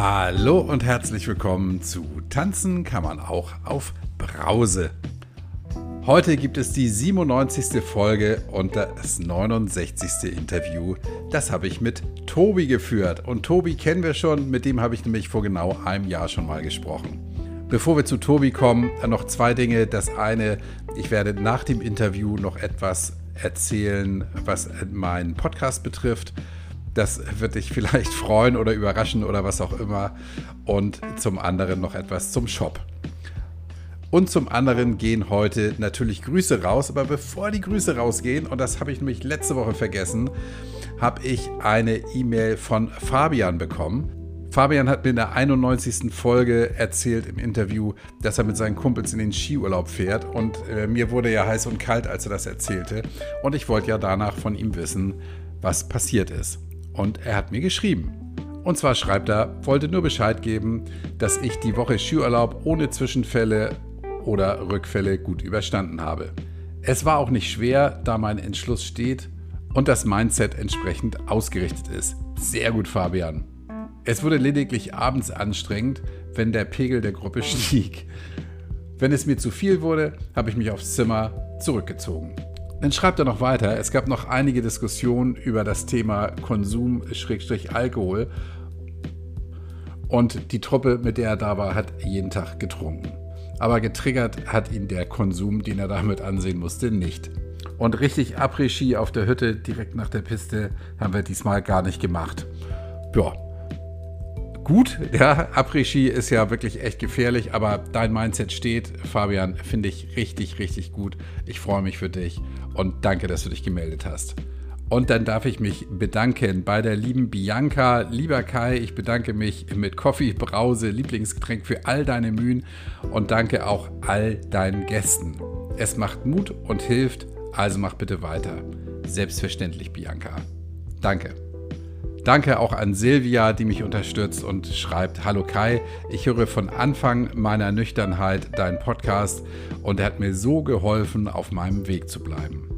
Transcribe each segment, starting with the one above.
Hallo und herzlich willkommen zu Tanzen kann man auch auf Brause. Heute gibt es die 97. Folge und das 69. Interview. Das habe ich mit Tobi geführt. Und Tobi kennen wir schon, mit dem habe ich nämlich vor genau einem Jahr schon mal gesprochen. Bevor wir zu Tobi kommen, noch zwei Dinge. Das eine, ich werde nach dem Interview noch etwas erzählen, was meinen Podcast betrifft. Das wird dich vielleicht freuen oder überraschen oder was auch immer. Und zum anderen noch etwas zum Shop. Und zum anderen gehen heute natürlich Grüße raus. Aber bevor die Grüße rausgehen, und das habe ich nämlich letzte Woche vergessen, habe ich eine E-Mail von Fabian bekommen. Fabian hat mir in der 91. Folge erzählt im Interview, dass er mit seinen Kumpels in den Skiurlaub fährt. Und äh, mir wurde ja heiß und kalt, als er das erzählte. Und ich wollte ja danach von ihm wissen, was passiert ist und er hat mir geschrieben. Und zwar schreibt er, wollte nur Bescheid geben, dass ich die Woche Skiurlaub ohne Zwischenfälle oder Rückfälle gut überstanden habe. Es war auch nicht schwer, da mein Entschluss steht und das Mindset entsprechend ausgerichtet ist. Sehr gut, Fabian. Es wurde lediglich abends anstrengend, wenn der Pegel der Gruppe stieg. Wenn es mir zu viel wurde, habe ich mich aufs Zimmer zurückgezogen. Dann schreibt er noch weiter, es gab noch einige Diskussionen über das Thema Konsum-Alkohol und die Truppe, mit der er da war, hat jeden Tag getrunken. Aber getriggert hat ihn der Konsum, den er damit ansehen musste, nicht. Und richtig Après-Ski auf der Hütte direkt nach der Piste haben wir diesmal gar nicht gemacht. Ja, gut. Ja, Après-Ski ist ja wirklich echt gefährlich, aber dein Mindset steht, Fabian, finde ich richtig, richtig gut. Ich freue mich für dich und danke, dass du dich gemeldet hast. Und dann darf ich mich bedanken bei der lieben Bianca. Lieber Kai, ich bedanke mich mit Coffee Brause, Lieblingsgetränk für all deine Mühen und danke auch all deinen Gästen. Es macht Mut und hilft, also mach bitte weiter. Selbstverständlich, Bianca. Danke. Danke auch an Silvia, die mich unterstützt und schreibt, Hallo Kai, ich höre von Anfang meiner Nüchternheit deinen Podcast und er hat mir so geholfen, auf meinem Weg zu bleiben.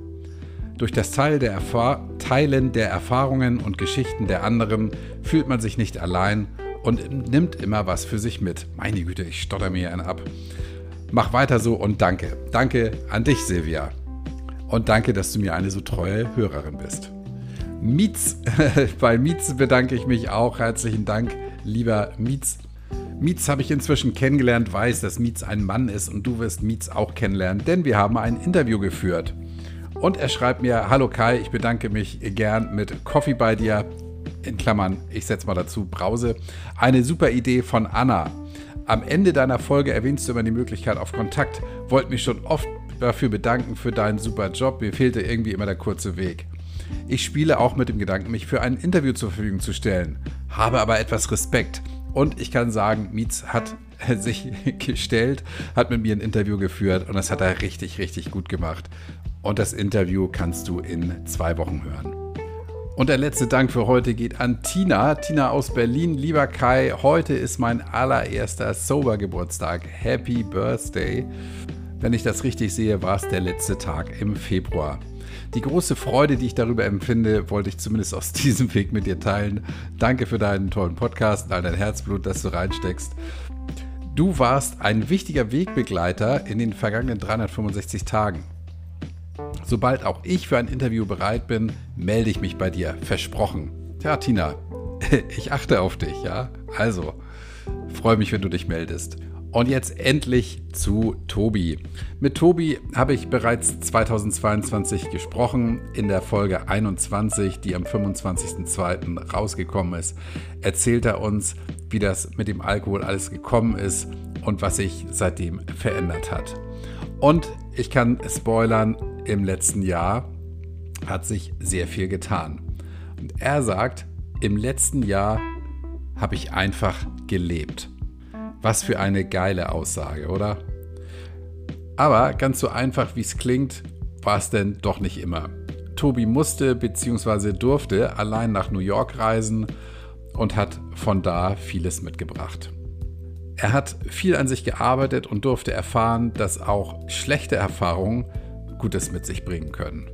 Durch das Teilen der Erfahrungen und Geschichten der anderen fühlt man sich nicht allein und nimmt immer was für sich mit. Meine Güte, ich stotter mir einen ab. Mach weiter so und danke. Danke an dich, Silvia. Und danke, dass du mir eine so treue Hörerin bist. Mietz. Bei Mietz bedanke ich mich auch. Herzlichen Dank, lieber Mietz. Mietz habe ich inzwischen kennengelernt, weiß, dass Mietz ein Mann ist und du wirst Mietz auch kennenlernen, denn wir haben ein Interview geführt. Und er schreibt mir, hallo Kai, ich bedanke mich gern mit Coffee bei dir. In Klammern, ich setze mal dazu, Brause. Eine super Idee von Anna. Am Ende deiner Folge erwähnst du immer die Möglichkeit auf Kontakt. Wollte mich schon oft dafür bedanken für deinen super Job. Mir fehlte irgendwie immer der kurze Weg. Ich spiele auch mit dem Gedanken, mich für ein Interview zur Verfügung zu stellen, habe aber etwas Respekt. Und ich kann sagen, Mietz hat sich gestellt, hat mit mir ein Interview geführt und das hat er richtig, richtig gut gemacht. Und das Interview kannst du in zwei Wochen hören. Und der letzte Dank für heute geht an Tina. Tina aus Berlin. Lieber Kai, heute ist mein allererster Sober-Geburtstag. Happy Birthday. Wenn ich das richtig sehe, war es der letzte Tag im Februar. Die große Freude, die ich darüber empfinde, wollte ich zumindest aus diesem Weg mit dir teilen. Danke für deinen tollen Podcast und all dein Herzblut, das du reinsteckst. Du warst ein wichtiger Wegbegleiter in den vergangenen 365 Tagen. Sobald auch ich für ein Interview bereit bin, melde ich mich bei dir. Versprochen. Tja, Tina, ich achte auf dich, ja? Also, freue mich, wenn du dich meldest. Und jetzt endlich zu Tobi. Mit Tobi habe ich bereits 2022 gesprochen. In der Folge 21, die am 25.02. rausgekommen ist, erzählt er uns, wie das mit dem Alkohol alles gekommen ist und was sich seitdem verändert hat. Und ich kann spoilern, im letzten Jahr hat sich sehr viel getan. Und er sagt, im letzten Jahr habe ich einfach gelebt. Was für eine geile Aussage, oder? Aber ganz so einfach wie es klingt, war es denn doch nicht immer. Tobi musste bzw. durfte allein nach New York reisen und hat von da vieles mitgebracht. Er hat viel an sich gearbeitet und durfte erfahren, dass auch schlechte Erfahrungen Gutes mit sich bringen können.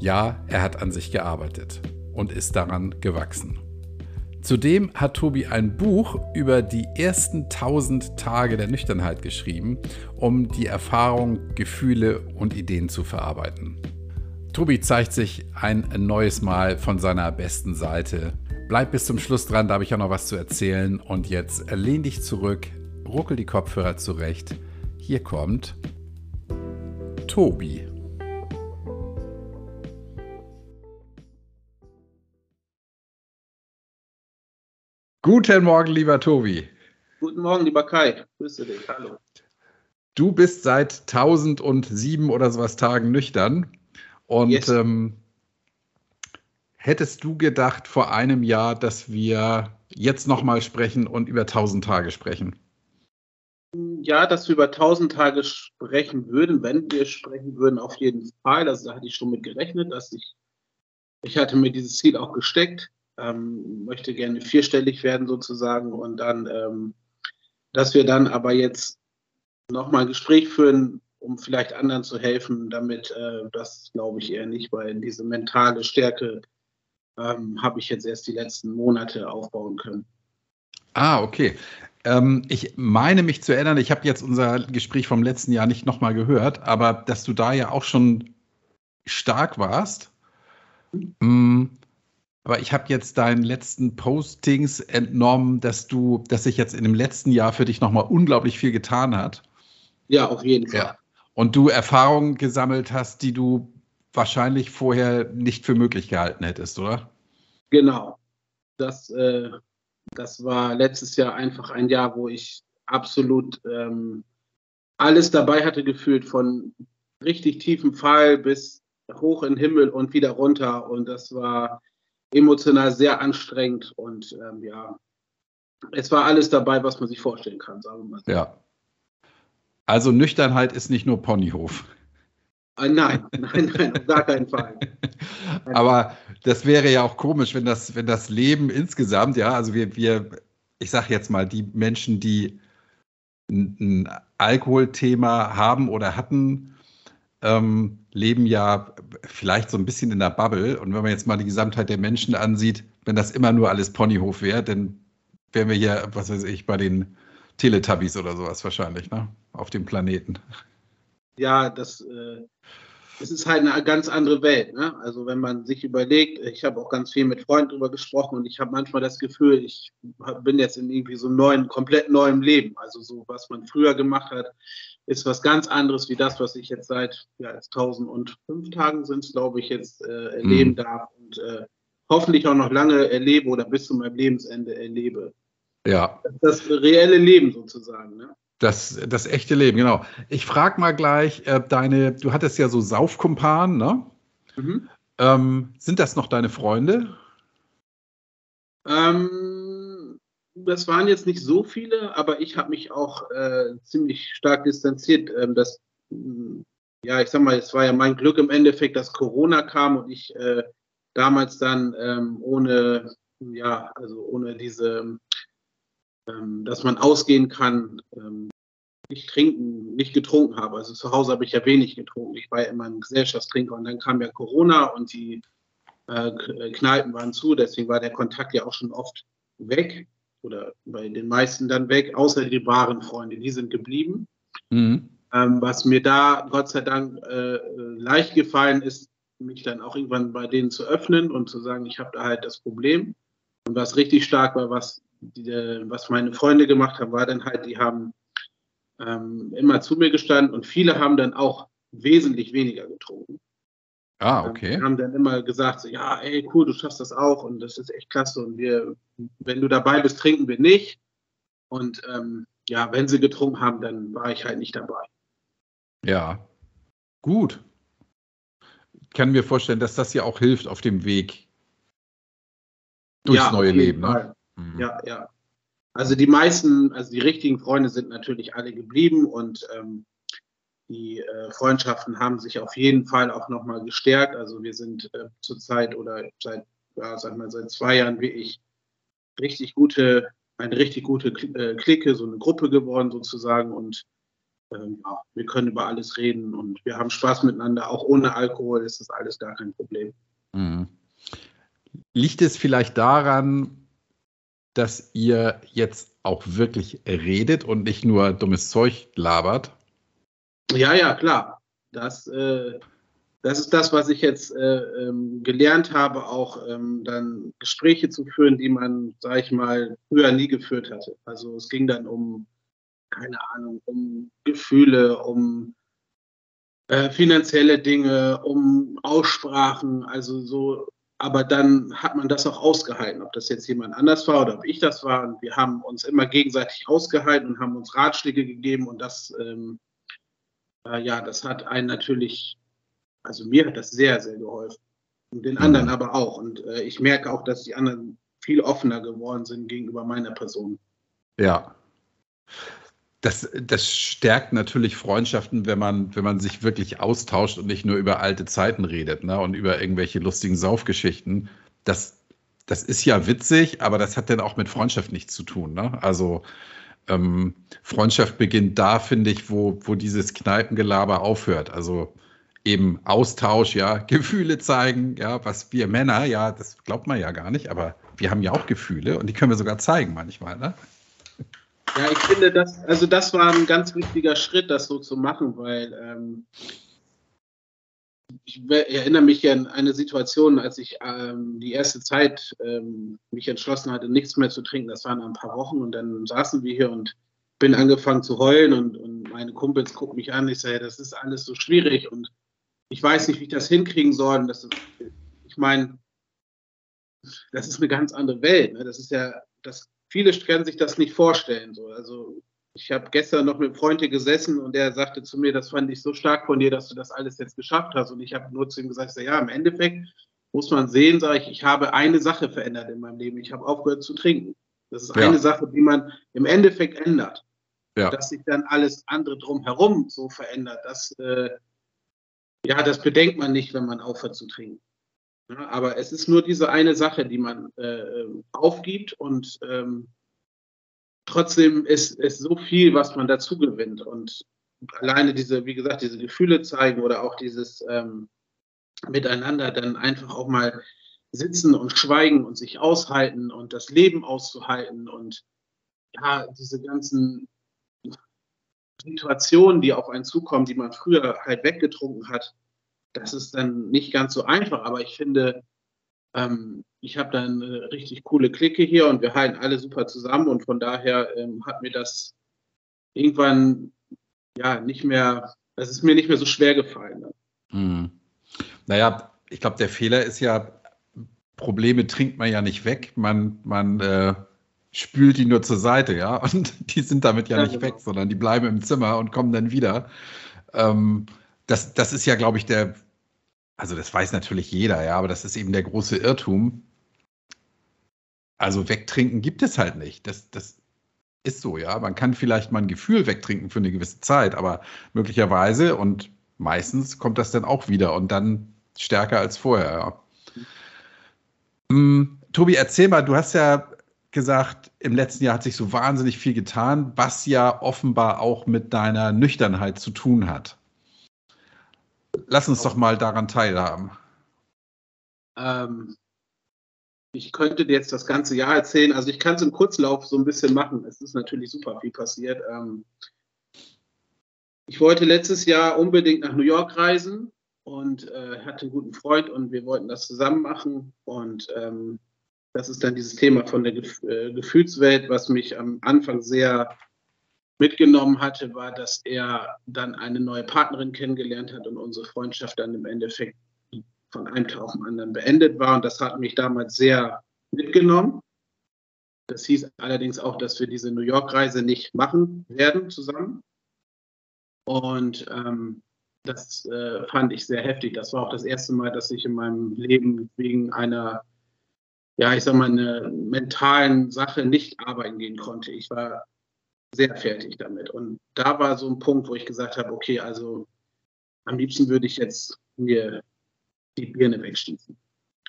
Ja, er hat an sich gearbeitet und ist daran gewachsen. Zudem hat Tobi ein Buch über die ersten 1000 Tage der Nüchternheit geschrieben, um die Erfahrung, Gefühle und Ideen zu verarbeiten. Tobi zeigt sich ein neues Mal von seiner besten Seite. Bleib bis zum Schluss dran, da habe ich auch noch was zu erzählen. Und jetzt lehn dich zurück, ruckel die Kopfhörer zurecht. Hier kommt Tobi. Guten Morgen, lieber Tobi. Guten Morgen, lieber Kai. Grüße dich. Hallo. Du bist seit 1007 oder sowas Tagen nüchtern. Und yes. ähm, hättest du gedacht vor einem Jahr, dass wir jetzt nochmal sprechen und über 1000 Tage sprechen? Ja, dass wir über 1000 Tage sprechen würden, wenn wir sprechen würden, auf jeden Fall. Also da hatte ich schon mit gerechnet, dass ich, ich hatte mir dieses Ziel auch gesteckt ähm, möchte gerne vierstellig werden sozusagen und dann, ähm, dass wir dann aber jetzt nochmal ein Gespräch führen, um vielleicht anderen zu helfen, damit äh, das glaube ich eher nicht, weil diese mentale Stärke ähm, habe ich jetzt erst die letzten Monate aufbauen können. Ah, okay. Ähm, ich meine mich zu erinnern, ich habe jetzt unser Gespräch vom letzten Jahr nicht nochmal gehört, aber dass du da ja auch schon stark warst. Mhm. Aber ich habe jetzt deinen letzten Postings entnommen, dass du, dass sich jetzt in dem letzten Jahr für dich nochmal unglaublich viel getan hat. Ja, auf jeden Fall. Ja. Und du Erfahrungen gesammelt hast, die du wahrscheinlich vorher nicht für möglich gehalten hättest, oder? Genau. Das, äh, das war letztes Jahr einfach ein Jahr, wo ich absolut ähm, alles dabei hatte gefühlt, von richtig tiefem Fall bis hoch in den Himmel und wieder runter. Und das war emotional sehr anstrengend und ähm, ja, es war alles dabei, was man sich vorstellen kann, sagen wir mal. Ja. Also Nüchternheit ist nicht nur Ponyhof. Äh, nein, nein, nein, auf gar keinen Fall. Aber das wäre ja auch komisch, wenn das, wenn das Leben insgesamt, ja, also wir, wir, ich sage jetzt mal, die Menschen, die ein, ein Alkoholthema haben oder hatten, ähm, leben ja vielleicht so ein bisschen in der Bubble. Und wenn man jetzt mal die Gesamtheit der Menschen ansieht, wenn das immer nur alles Ponyhof wäre, dann wären wir hier, was weiß ich, bei den Teletubbies oder sowas wahrscheinlich, ne? Auf dem Planeten. Ja, das, äh, das ist halt eine ganz andere Welt. Ne? Also wenn man sich überlegt, ich habe auch ganz viel mit Freunden darüber gesprochen und ich habe manchmal das Gefühl, ich bin jetzt in irgendwie so einem neuen, komplett neuem Leben. Also so, was man früher gemacht hat, ist was ganz anderes wie das, was ich jetzt seit ja, 1005 Tagen sind glaube ich, jetzt äh, erleben mhm. darf und äh, hoffentlich auch noch lange erlebe oder bis zu meinem Lebensende erlebe. Ja. Das, das reelle Leben sozusagen. Ne? Das, das echte Leben, genau. Ich frage mal gleich, äh, deine, du hattest ja so Saufkumpanen, ne? Mhm. Ähm, sind das noch deine Freunde? Ähm, das waren jetzt nicht so viele, aber ich habe mich auch äh, ziemlich stark distanziert. Ähm, das, mm, ja, ich sag mal, es war ja mein Glück im Endeffekt, dass Corona kam und ich äh, damals dann ähm, ohne, ja, also ohne diese, ähm, dass man ausgehen kann, ähm, nicht trinken, nicht getrunken habe. Also zu Hause habe ich ja wenig getrunken. Ich war ja immer ein Gesellschaftstrinker und dann kam ja Corona und die äh, Kneipen waren zu, deswegen war der Kontakt ja auch schon oft weg oder bei den meisten dann weg, außer die wahren Freunde, die sind geblieben. Mhm. Ähm, was mir da Gott sei Dank äh, leicht gefallen ist, mich dann auch irgendwann bei denen zu öffnen und zu sagen, ich habe da halt das Problem. Und was richtig stark war, was, die, was meine Freunde gemacht haben, war dann halt, die haben ähm, immer zu mir gestanden und viele haben dann auch wesentlich weniger getrunken. Ah, okay. Wir haben dann immer gesagt, so, ja, ey, cool, du schaffst das auch und das ist echt klasse und wir, wenn du dabei bist, trinken wir nicht. Und ähm, ja, wenn sie getrunken haben, dann war ich halt nicht dabei. Ja, gut. Ich kann mir vorstellen, dass das ja auch hilft auf dem Weg durchs ja, neue Leben. Ne? Mhm. Ja, ja. Also die meisten, also die richtigen Freunde sind natürlich alle geblieben und ähm, die äh, Freundschaften haben sich auf jeden Fall auch nochmal gestärkt. Also wir sind äh, zurzeit oder seit, ja, sag mal, seit zwei Jahren wirklich richtig gute, eine richtig gute äh, Clique, so eine Gruppe geworden sozusagen und ähm, ja, wir können über alles reden und wir haben Spaß miteinander. Auch ohne Alkohol ist das alles gar kein Problem. Mhm. Liegt es vielleicht daran, dass ihr jetzt auch wirklich redet und nicht nur dummes Zeug labert? Ja, ja, klar. Das, äh, das ist das, was ich jetzt äh, ähm, gelernt habe, auch ähm, dann Gespräche zu führen, die man, sag ich mal, früher nie geführt hatte. Also es ging dann um, keine Ahnung, um Gefühle, um äh, finanzielle Dinge, um Aussprachen, also so aber dann hat man das auch ausgehalten, ob das jetzt jemand anders war oder ob ich das war. Und wir haben uns immer gegenseitig ausgehalten und haben uns Ratschläge gegeben. Und das, ähm, äh, ja, das hat einen natürlich, also mir hat das sehr, sehr geholfen. Und den anderen mhm. aber auch. Und äh, ich merke auch, dass die anderen viel offener geworden sind gegenüber meiner Person. Ja das, das stärkt natürlich Freundschaften, wenn man, wenn man sich wirklich austauscht und nicht nur über alte Zeiten redet ne, und über irgendwelche lustigen Saufgeschichten. Das, das ist ja witzig, aber das hat dann auch mit Freundschaft nichts zu tun. Ne? Also ähm, Freundschaft beginnt da, finde ich, wo, wo dieses Kneipengelaber aufhört. Also eben Austausch, ja, Gefühle zeigen, ja, was wir Männer, ja, das glaubt man ja gar nicht, aber wir haben ja auch Gefühle und die können wir sogar zeigen manchmal, ne? Ja, ich finde, das, also das war ein ganz wichtiger Schritt, das so zu machen, weil ähm, ich erinnere mich an eine Situation, als ich ähm, die erste Zeit ähm, mich entschlossen hatte, nichts mehr zu trinken. Das waren ein paar Wochen und dann saßen wir hier und bin angefangen zu heulen und, und meine Kumpels gucken mich an. Ich sage, das ist alles so schwierig und ich weiß nicht, wie ich das hinkriegen soll. Und das ist, ich meine, das ist eine ganz andere Welt. Ne? Das ist ja, das viele können sich das nicht vorstellen. So. Also ich habe gestern noch mit einem Freund hier gesessen und der sagte zu mir, das fand ich so stark von dir, dass du das alles jetzt geschafft hast. Und ich habe nur zu ihm gesagt, ja, im Endeffekt muss man sehen, sage ich, ich habe eine Sache verändert in meinem Leben. Ich habe aufgehört zu trinken. Das ist ja. eine Sache, die man im Endeffekt ändert. Ja. Dass sich dann alles andere drumherum so verändert, das, äh, ja, das bedenkt man nicht, wenn man aufhört zu trinken. Ja, aber es ist nur diese eine Sache, die man äh, aufgibt und ähm, trotzdem ist es so viel, was man dazu gewinnt. Und alleine diese, wie gesagt, diese Gefühle zeigen oder auch dieses ähm, Miteinander dann einfach auch mal sitzen und schweigen und sich aushalten und das Leben auszuhalten und ja, diese ganzen Situationen, die auf einen zukommen, die man früher halt weggetrunken hat, das ist dann nicht ganz so einfach, aber ich finde, ähm, ich habe da eine richtig coole Clique hier und wir halten alle super zusammen und von daher ähm, hat mir das irgendwann ja nicht mehr, es ist mir nicht mehr so schwer gefallen. Ne? Hm. Naja, ich glaube, der Fehler ist ja, Probleme trinkt man ja nicht weg, man, man äh, spült die nur zur Seite, ja, und die sind damit ja, ja nicht genau. weg, sondern die bleiben im Zimmer und kommen dann wieder. Ähm, das, das ist ja, glaube ich, der, also das weiß natürlich jeder, ja, aber das ist eben der große Irrtum. Also wegtrinken gibt es halt nicht. Das, das ist so, ja. Man kann vielleicht mal ein Gefühl wegtrinken für eine gewisse Zeit, aber möglicherweise und meistens kommt das dann auch wieder und dann stärker als vorher, ja. Hm, Tobi, erzähl mal, du hast ja gesagt, im letzten Jahr hat sich so wahnsinnig viel getan, was ja offenbar auch mit deiner Nüchternheit zu tun hat. Lass uns doch mal daran teilhaben. Ähm, ich könnte dir jetzt das ganze Jahr erzählen. Also ich kann es im Kurzlauf so ein bisschen machen. Es ist natürlich super viel passiert. Ähm, ich wollte letztes Jahr unbedingt nach New York reisen und äh, hatte einen guten Freund und wir wollten das zusammen machen. Und ähm, das ist dann dieses Thema von der Gef äh, Gefühlswelt, was mich am Anfang sehr mitgenommen hatte, war, dass er dann eine neue Partnerin kennengelernt hat und unsere Freundschaft dann im Endeffekt von einem Tag auf den anderen beendet war. Und das hat mich damals sehr mitgenommen. Das hieß allerdings auch, dass wir diese New York-Reise nicht machen werden zusammen. Und ähm, das äh, fand ich sehr heftig. Das war auch das erste Mal, dass ich in meinem Leben wegen einer, ja, ich sag mal, einer mentalen Sache nicht arbeiten gehen konnte. Ich war sehr fertig damit. Und da war so ein Punkt, wo ich gesagt habe, okay, also am liebsten würde ich jetzt mir die Birne wegschießen.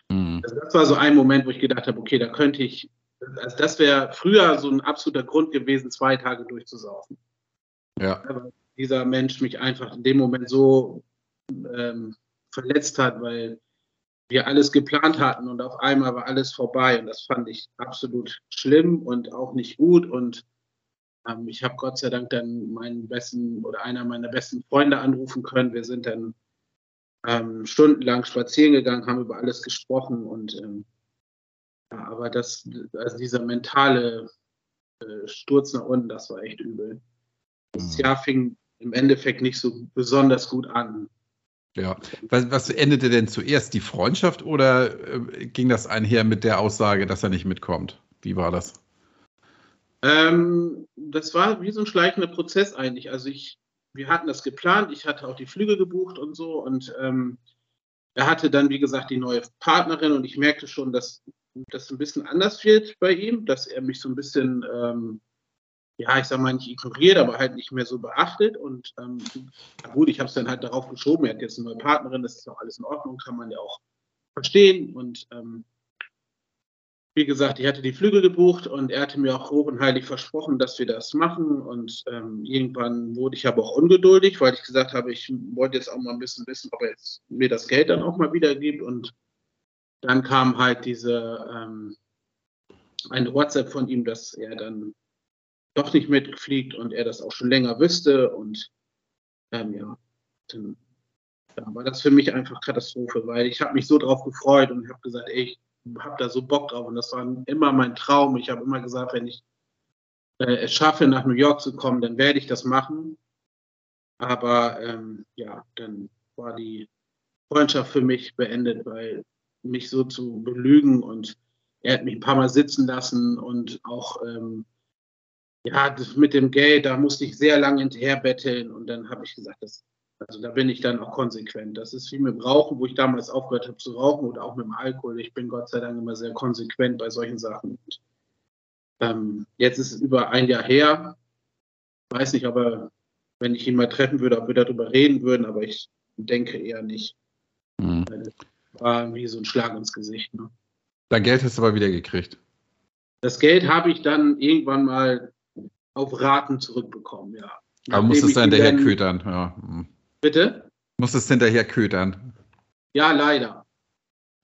Mhm. Also das war so ein Moment, wo ich gedacht habe, okay, da könnte ich, also das wäre früher so ein absoluter Grund gewesen, zwei Tage durchzusaufen. Ja. Aber dieser Mensch mich einfach in dem Moment so ähm, verletzt hat, weil wir alles geplant hatten und auf einmal war alles vorbei und das fand ich absolut schlimm und auch nicht gut und ähm, ich habe Gott sei Dank dann meinen besten oder einer meiner besten Freunde anrufen können. Wir sind dann ähm, stundenlang spazieren gegangen, haben über alles gesprochen und ähm, ja, aber das, also dieser mentale äh, Sturz nach unten, das war echt übel. Das mhm. Jahr fing im Endeffekt nicht so besonders gut an. Ja, was, was endete denn zuerst? Die Freundschaft oder äh, ging das einher mit der Aussage, dass er nicht mitkommt? Wie war das? Ähm, das war wie so ein schleichender Prozess eigentlich. Also ich, wir hatten das geplant, ich hatte auch die Flüge gebucht und so und ähm, er hatte dann, wie gesagt, die neue Partnerin und ich merkte schon, dass das ein bisschen anders wird bei ihm, dass er mich so ein bisschen, ähm, ja, ich sag mal nicht ignoriert, aber halt nicht mehr so beachtet und ähm, gut, ich habe es dann halt darauf geschoben, er hat jetzt eine neue Partnerin, das ist auch alles in Ordnung, kann man ja auch verstehen und ähm, wie gesagt, ich hatte die Flüge gebucht und er hatte mir auch hoch und heilig versprochen, dass wir das machen. Und ähm, irgendwann wurde ich aber auch ungeduldig, weil ich gesagt habe, ich wollte jetzt auch mal ein bisschen wissen, ob er jetzt mir das Geld dann auch mal wieder gibt. Und dann kam halt diese ähm, eine WhatsApp von ihm, dass er dann doch nicht mitfliegt und er das auch schon länger wüsste. Und ähm, ja, dann, war das für mich einfach Katastrophe, weil ich habe mich so drauf gefreut und habe gesagt, ey, ich habe da so Bock drauf und das war immer mein Traum. Ich habe immer gesagt, wenn ich äh, es schaffe, nach New York zu kommen, dann werde ich das machen. Aber ähm, ja, dann war die Freundschaft für mich beendet, weil mich so zu belügen und er hat mich ein paar Mal sitzen lassen und auch ähm, ja, das mit dem Geld, da musste ich sehr lange hinterher betteln und dann habe ich gesagt, das also da bin ich dann auch konsequent. Das ist wie mit dem Rauchen, wo ich damals aufgehört habe zu rauchen oder auch mit dem Alkohol. Ich bin Gott sei Dank immer sehr konsequent bei solchen Sachen. Und, ähm, jetzt ist es über ein Jahr her. Ich weiß nicht, aber wenn ich ihn mal treffen würde, ob wir darüber reden würden, aber ich denke eher nicht. Mhm. War wie so ein Schlag ins Gesicht. Ne? Dein Geld hast du aber wieder gekriegt. Das Geld habe ich dann irgendwann mal auf Raten zurückbekommen, ja. Aber musstest du hinterher ködern, ja. Bitte? Muss es hinterher ködern. Ja, leider.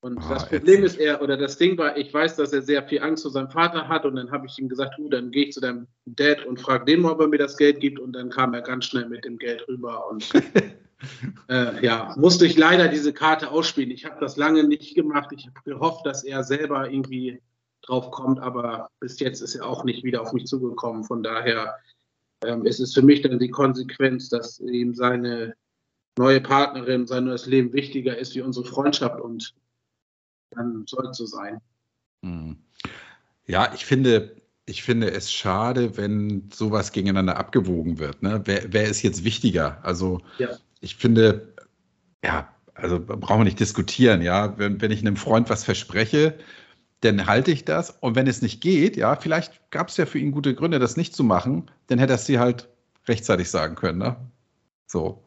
Und ah, das Problem ist er, oder das Ding war, ich weiß, dass er sehr viel Angst vor seinem Vater hat und dann habe ich ihm gesagt, du, dann gehe ich zu deinem Dad und frage den mal, ob er mir das Geld gibt und dann kam er ganz schnell mit dem Geld rüber und äh, ja, musste ich leider diese Karte ausspielen. Ich habe das lange nicht gemacht. Ich habe gehofft, dass er selber irgendwie drauf kommt, aber bis jetzt ist er auch nicht wieder auf mich zugekommen. Von daher ähm, ist es für mich dann die Konsequenz, dass ihm seine neue Partnerin, sein neues Leben wichtiger ist wie unsere Freundschaft und dann soll es so sein. Hm. Ja, ich finde, ich finde es schade, wenn sowas gegeneinander abgewogen wird. Ne? Wer, wer ist jetzt wichtiger? Also ja. ich finde, ja, also brauchen wir nicht diskutieren, ja. Wenn, wenn ich einem Freund was verspreche, dann halte ich das. Und wenn es nicht geht, ja, vielleicht gab es ja für ihn gute Gründe, das nicht zu machen, dann hätte er es sie halt rechtzeitig sagen können, ne? So.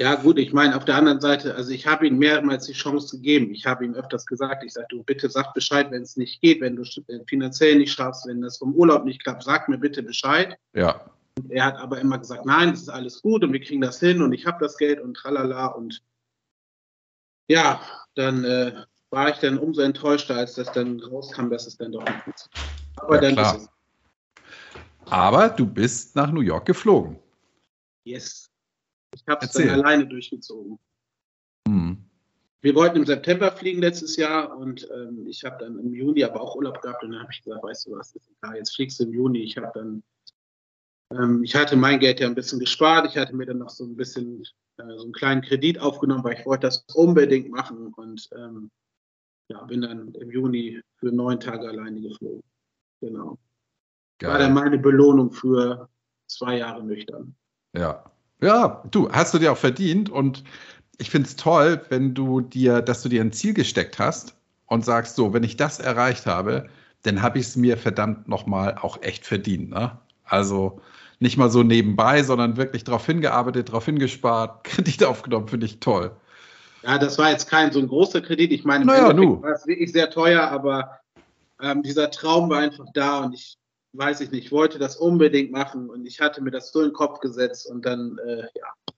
Ja, gut, ich meine, auf der anderen Seite, also ich habe ihm mehrmals die Chance gegeben. Ich habe ihm öfters gesagt, ich sage, du bitte sag Bescheid, wenn es nicht geht, wenn du äh, finanziell nicht schaffst, wenn das vom Urlaub nicht klappt, sag mir bitte Bescheid. Ja. Und er hat aber immer gesagt, nein, das ist alles gut und wir kriegen das hin und ich habe das Geld und tralala und ja, dann äh, war ich dann umso enttäuschter, als das dann rauskam, dass es dann doch nicht ist. Aber ja, dann klar. ist es. Aber du bist nach New York geflogen. Yes. Ich habe es dann alleine durchgezogen. Hm. Wir wollten im September fliegen letztes Jahr und ähm, ich habe dann im Juni aber auch Urlaub gehabt und dann habe ich gesagt, weißt du was, ist egal, jetzt fliegst du im Juni. Ich habe dann, ähm, ich hatte mein Geld ja ein bisschen gespart, ich hatte mir dann noch so ein bisschen äh, so einen kleinen Kredit aufgenommen, weil ich wollte das unbedingt machen und ähm, ja, bin dann im Juni für neun Tage alleine geflogen. Genau. Geil. War dann meine Belohnung für zwei Jahre nüchtern. Ja, ja, du, hast du dir auch verdient und ich finde es toll, wenn du dir, dass du dir ein Ziel gesteckt hast und sagst, so, wenn ich das erreicht habe, dann habe ich es mir verdammt nochmal auch echt verdient. Ne? Also nicht mal so nebenbei, sondern wirklich darauf hingearbeitet, darauf hingespart, Kredite aufgenommen, finde ich toll. Ja, das war jetzt kein so ein großer Kredit. Ich meine, naja, war es wirklich sehr teuer, aber ähm, dieser Traum war einfach da und ich weiß ich nicht, ich wollte das unbedingt machen und ich hatte mir das so in den Kopf gesetzt und dann, äh, ja,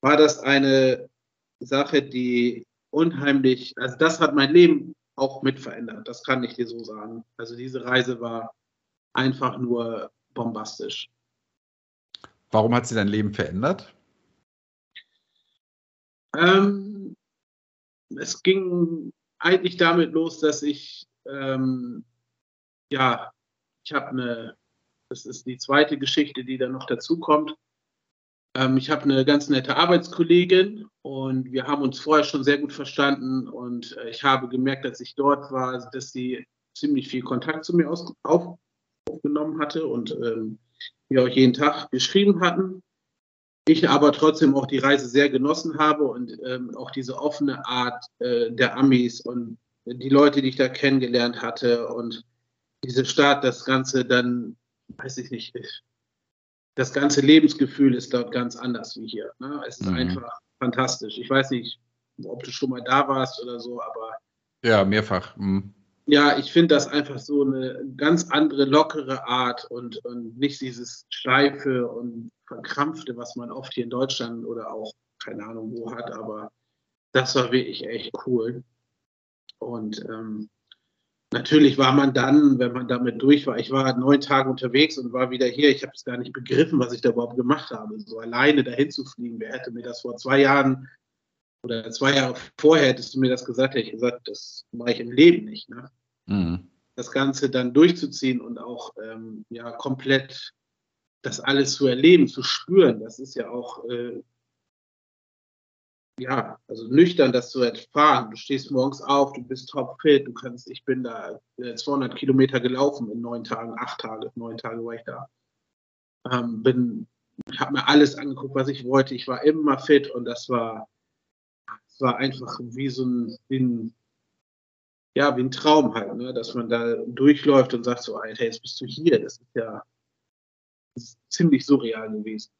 war das eine Sache, die unheimlich, also das hat mein Leben auch mit verändert, das kann ich dir so sagen. Also diese Reise war einfach nur bombastisch. Warum hat sie dein Leben verändert? Ähm, es ging eigentlich damit los, dass ich, ähm, ja, ich habe eine, das ist die zweite Geschichte, die dann noch dazu kommt. Ähm, ich habe eine ganz nette Arbeitskollegin und wir haben uns vorher schon sehr gut verstanden und äh, ich habe gemerkt, als ich dort war, dass sie ziemlich viel Kontakt zu mir aus, auf, aufgenommen hatte und ähm, wir auch jeden Tag geschrieben hatten. Ich aber trotzdem auch die Reise sehr genossen habe und ähm, auch diese offene Art äh, der Amis und die Leute, die ich da kennengelernt hatte und diese Stadt, das Ganze dann, weiß ich nicht, das ganze Lebensgefühl ist dort ganz anders wie hier. Ne? Es ist mhm. einfach fantastisch. Ich weiß nicht, ob du schon mal da warst oder so, aber. Ja, mehrfach. Mhm. Ja, ich finde das einfach so eine ganz andere, lockere Art und, und nicht dieses steife und verkrampfte, was man oft hier in Deutschland oder auch, keine Ahnung, wo hat, aber das war wirklich echt cool. Und ähm, natürlich war man dann, wenn man damit durch war, ich war neun Tage unterwegs und war wieder hier. Ich habe es gar nicht begriffen, was ich da überhaupt gemacht habe. So alleine dahin zu fliegen, wer hätte mir das vor zwei Jahren oder zwei Jahre vorher hättest du mir das gesagt, hätte ich gesagt, das mache ich im Leben nicht. Ne? Mhm. Das Ganze dann durchzuziehen und auch ähm, ja komplett das alles zu erleben, zu spüren, das ist ja auch äh, ja, also nüchtern das zu erfahren. Du stehst morgens auf, du bist topfit, du kannst, ich bin da 200 äh, Kilometer gelaufen in neun Tagen, acht Tage, neun Tage war ich da. Ähm, bin, habe mir alles angeguckt, was ich wollte. Ich war immer fit und das war, das war einfach wie so ein, wie ein ja, wie ein Traum halt, ne? dass man da durchläuft und sagt so, Alter, jetzt bist du hier. Das ist ja das ist ziemlich surreal gewesen.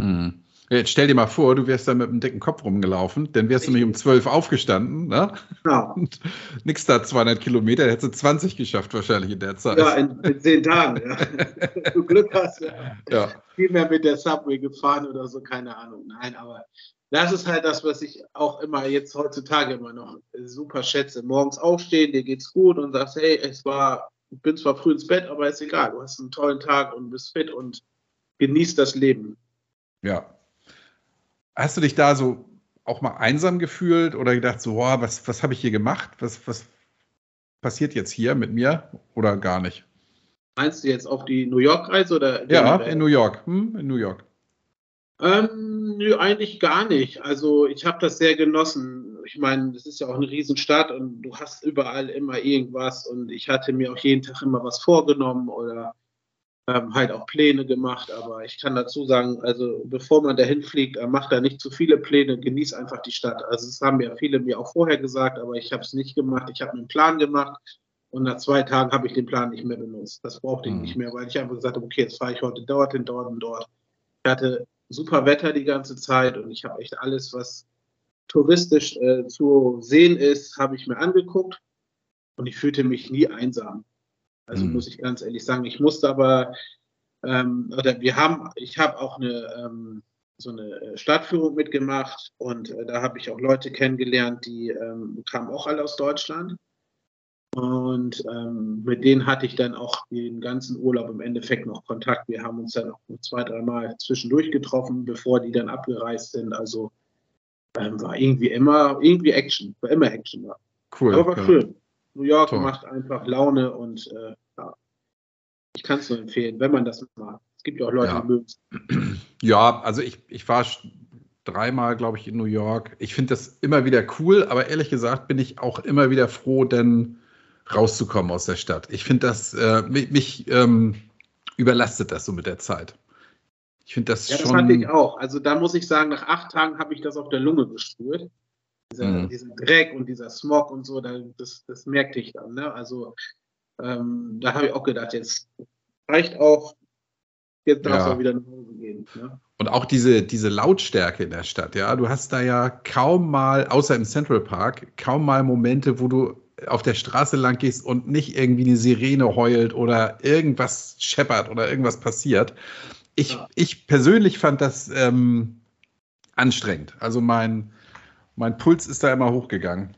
Mhm. Jetzt stell dir mal vor, du wärst da mit einem dicken Kopf rumgelaufen, dann wärst du nämlich um 12 aufgestanden, ne? Genau. Und nix da 200 Kilometer, hättest du 20 geschafft wahrscheinlich in der Zeit. Ja, in, in 10 Tagen, ja. du Glück hast, ja. ja. Viel mehr mit der Subway gefahren oder so, keine Ahnung. Nein, aber das ist halt das, was ich auch immer jetzt heutzutage immer noch super schätze. Morgens aufstehen, dir geht's gut und sagst, hey, es war, ich bin zwar früh ins Bett, aber ist egal, du hast einen tollen Tag und bist fit und genießt das Leben. Ja, Hast du dich da so auch mal einsam gefühlt oder gedacht, so, boah, was, was habe ich hier gemacht? Was, was passiert jetzt hier mit mir oder gar nicht? Meinst du jetzt auf die New York-Reise oder? Ja, in New York. Hm, in New York. Ähm, nö, eigentlich gar nicht. Also ich habe das sehr genossen. Ich meine, das ist ja auch eine Riesenstadt und du hast überall immer irgendwas und ich hatte mir auch jeden Tag immer was vorgenommen oder ähm, halt auch Pläne gemacht, aber ich kann dazu sagen, also bevor man dahin fliegt, äh, macht da nicht zu viele Pläne, genieß einfach die Stadt. Also das haben ja viele mir auch vorher gesagt, aber ich habe es nicht gemacht. Ich habe einen Plan gemacht und nach zwei Tagen habe ich den Plan nicht mehr benutzt. Das brauchte ich mhm. nicht mehr, weil ich einfach gesagt habe, okay, jetzt fahre ich heute dorthin, dort und dort. Ich hatte super Wetter die ganze Zeit und ich habe echt alles, was touristisch äh, zu sehen ist, habe ich mir angeguckt und ich fühlte mich nie einsam. Also mhm. muss ich ganz ehrlich sagen, ich musste aber, ähm, oder wir haben, ich habe auch eine, ähm, so eine äh, Stadtführung mitgemacht und äh, da habe ich auch Leute kennengelernt, die ähm, kamen auch alle aus Deutschland. Und ähm, mit denen hatte ich dann auch den ganzen Urlaub im Endeffekt noch Kontakt. Wir haben uns dann auch zwei, dreimal zwischendurch getroffen, bevor die dann abgereist sind. Also ähm, war irgendwie immer irgendwie Action, war immer Action da. Cool. Aber war ja. schön. New York Toll. macht einfach Laune und äh, ja, ich kann es nur empfehlen, wenn man das mag. Es gibt ja auch Leute, ja. die mögen es. Ja, also ich, ich war dreimal, glaube ich, in New York. Ich finde das immer wieder cool, aber ehrlich gesagt bin ich auch immer wieder froh, denn rauszukommen aus der Stadt. Ich finde das, äh, mich, mich ähm, überlastet das so mit der Zeit. Ich finde das ja, schon. Ja, das fand ich auch. Also da muss ich sagen, nach acht Tagen habe ich das auf der Lunge gespürt. Dieser, mhm. Diesen Dreck und dieser Smog und so, da, das, das merkte ich dann. Ne? Also ähm, da habe ich auch gedacht, jetzt reicht auch, jetzt darf es ja. auch wieder nach Hause gehen. Ne? Und auch diese, diese Lautstärke in der Stadt, ja. Du hast da ja kaum mal, außer im Central Park, kaum mal Momente, wo du auf der Straße lang gehst und nicht irgendwie eine Sirene heult oder irgendwas scheppert oder irgendwas passiert. Ich, ja. ich persönlich fand das ähm, anstrengend. Also mein, mein Puls ist da immer hochgegangen.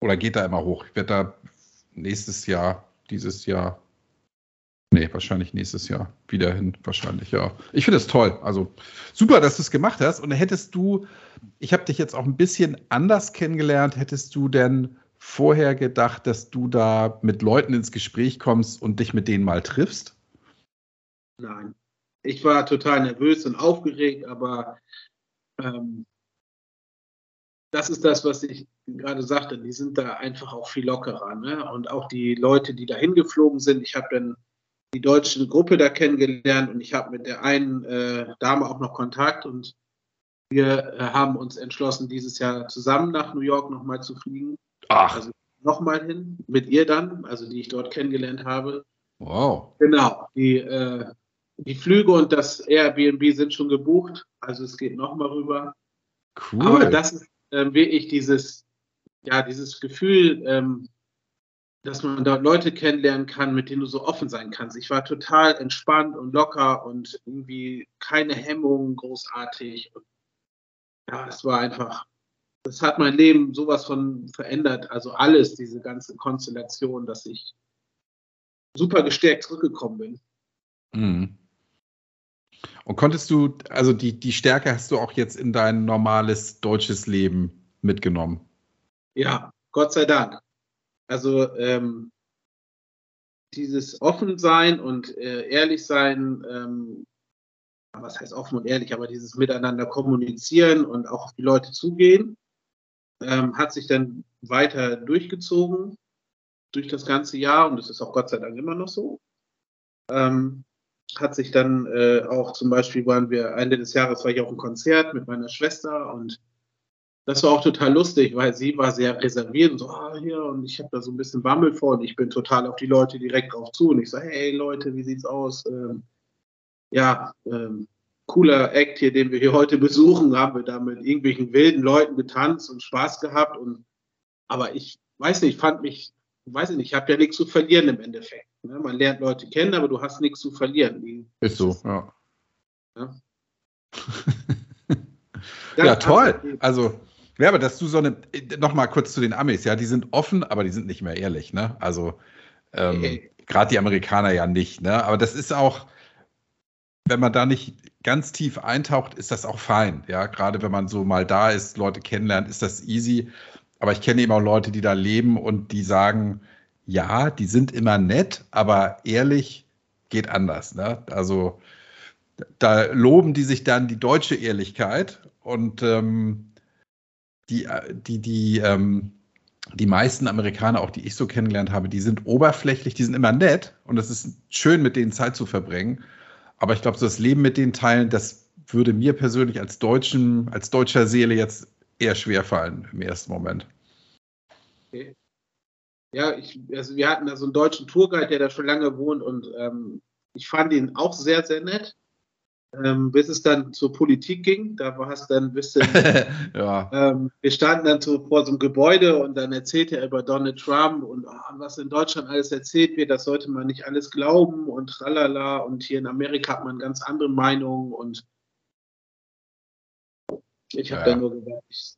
Oder geht da immer hoch. Ich werde da nächstes Jahr, dieses Jahr, nee, wahrscheinlich nächstes Jahr wieder hin. Wahrscheinlich, ja. Ich finde es toll. Also super, dass du es gemacht hast. Und hättest du, ich habe dich jetzt auch ein bisschen anders kennengelernt, hättest du denn vorher gedacht, dass du da mit Leuten ins Gespräch kommst und dich mit denen mal triffst? Nein. Ich war total nervös und aufgeregt, aber ähm, das ist das, was ich gerade sagte. Die sind da einfach auch viel lockerer. Ne? Und auch die Leute, die da hingeflogen sind. Ich habe dann die deutsche Gruppe da kennengelernt und ich habe mit der einen äh, Dame auch noch Kontakt und wir äh, haben uns entschlossen, dieses Jahr zusammen nach New York nochmal zu fliegen. Ach. Also nochmal hin, mit ihr dann, also die ich dort kennengelernt habe. Wow. Genau. Die, äh, die Flüge und das Airbnb sind schon gebucht, also es geht nochmal rüber. Cool. Aber das ist ähm, wirklich dieses, ja, dieses Gefühl, ähm, dass man dort Leute kennenlernen kann, mit denen du so offen sein kannst. Ich war total entspannt und locker und irgendwie keine Hemmungen großartig. Und ja, es war einfach, das hat mein Leben sowas von verändert. Also alles, diese ganze Konstellation, dass ich super gestärkt zurückgekommen bin. Mhm. Und konntest du, also die, die Stärke hast du auch jetzt in dein normales deutsches Leben mitgenommen? Ja, Gott sei Dank. Also ähm, dieses Offensein und äh, ehrlich sein, ähm, was heißt offen und ehrlich, aber dieses Miteinander kommunizieren und auch auf die Leute zugehen, ähm, hat sich dann weiter durchgezogen durch das ganze Jahr und es ist auch Gott sei Dank immer noch so. Ähm, hat sich dann äh, auch zum Beispiel waren wir Ende des Jahres war ich auf einem Konzert mit meiner Schwester und das war auch total lustig, weil sie war sehr reserviert und so, ah, hier, und ich habe da so ein bisschen Wammel vor und ich bin total auf die Leute direkt drauf zu und ich sage, hey Leute, wie sieht's aus? Ähm, ja, ähm, cooler Act hier, den wir hier heute besuchen, haben wir da mit irgendwelchen wilden Leuten getanzt und Spaß gehabt und aber ich weiß nicht, fand mich, weiß ich nicht, ich habe ja nichts zu verlieren im Endeffekt. Ne? Man lernt Leute kennen, aber du hast nichts zu verlieren. Ist so, ja. Ja, ja toll. Also ja, aber dass du so eine, noch mal kurz zu den Amis, ja, die sind offen, aber die sind nicht mehr ehrlich, ne? Also ähm, okay. gerade die Amerikaner ja nicht, ne? Aber das ist auch, wenn man da nicht ganz tief eintaucht, ist das auch fein, ja. Gerade wenn man so mal da ist, Leute kennenlernt, ist das easy. Aber ich kenne eben auch Leute, die da leben und die sagen, ja, die sind immer nett, aber ehrlich geht anders, ne? Also da loben die sich dann die deutsche Ehrlichkeit und ähm, die, äh, die, die, ähm, die meisten Amerikaner, auch die ich so kennengelernt habe, die sind oberflächlich, die sind immer nett und es ist schön, mit denen Zeit zu verbringen. Aber ich glaube, so das Leben mit denen teilen, das würde mir persönlich als Deutschen, als deutscher Seele jetzt eher schwer fallen im ersten Moment. Okay. Ja, ich, also wir hatten da so einen deutschen Tourguide, der da schon lange wohnt und ähm, ich fand ihn auch sehr, sehr nett ähm, bis es dann zur Politik ging. Da war es dann ein bisschen. ja. ähm, wir standen dann so vor so einem Gebäude und dann erzählte er über Donald Trump und oh, was in Deutschland alles erzählt wird, das sollte man nicht alles glauben und tralala. Und hier in Amerika hat man ganz andere Meinungen und ich habe ja, dann nur gesagt, ich,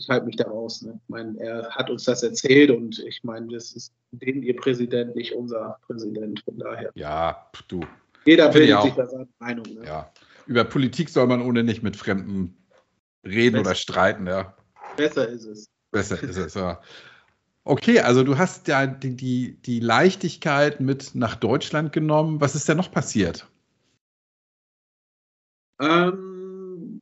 ich halte mich da raus. Ne? Ich meine, er hat uns das erzählt und ich meine, das ist den ihr Präsident, nicht unser Präsident. Von daher. Ja, du, jeder bildet sich da seine Meinung. Ne? Ja. Über Politik soll man ohne nicht mit Fremden reden Besser. oder streiten, ja. Besser ist es. Besser ist es, ja. Okay, also du hast ja die, die, die Leichtigkeit mit nach Deutschland genommen. Was ist denn noch passiert? Ähm,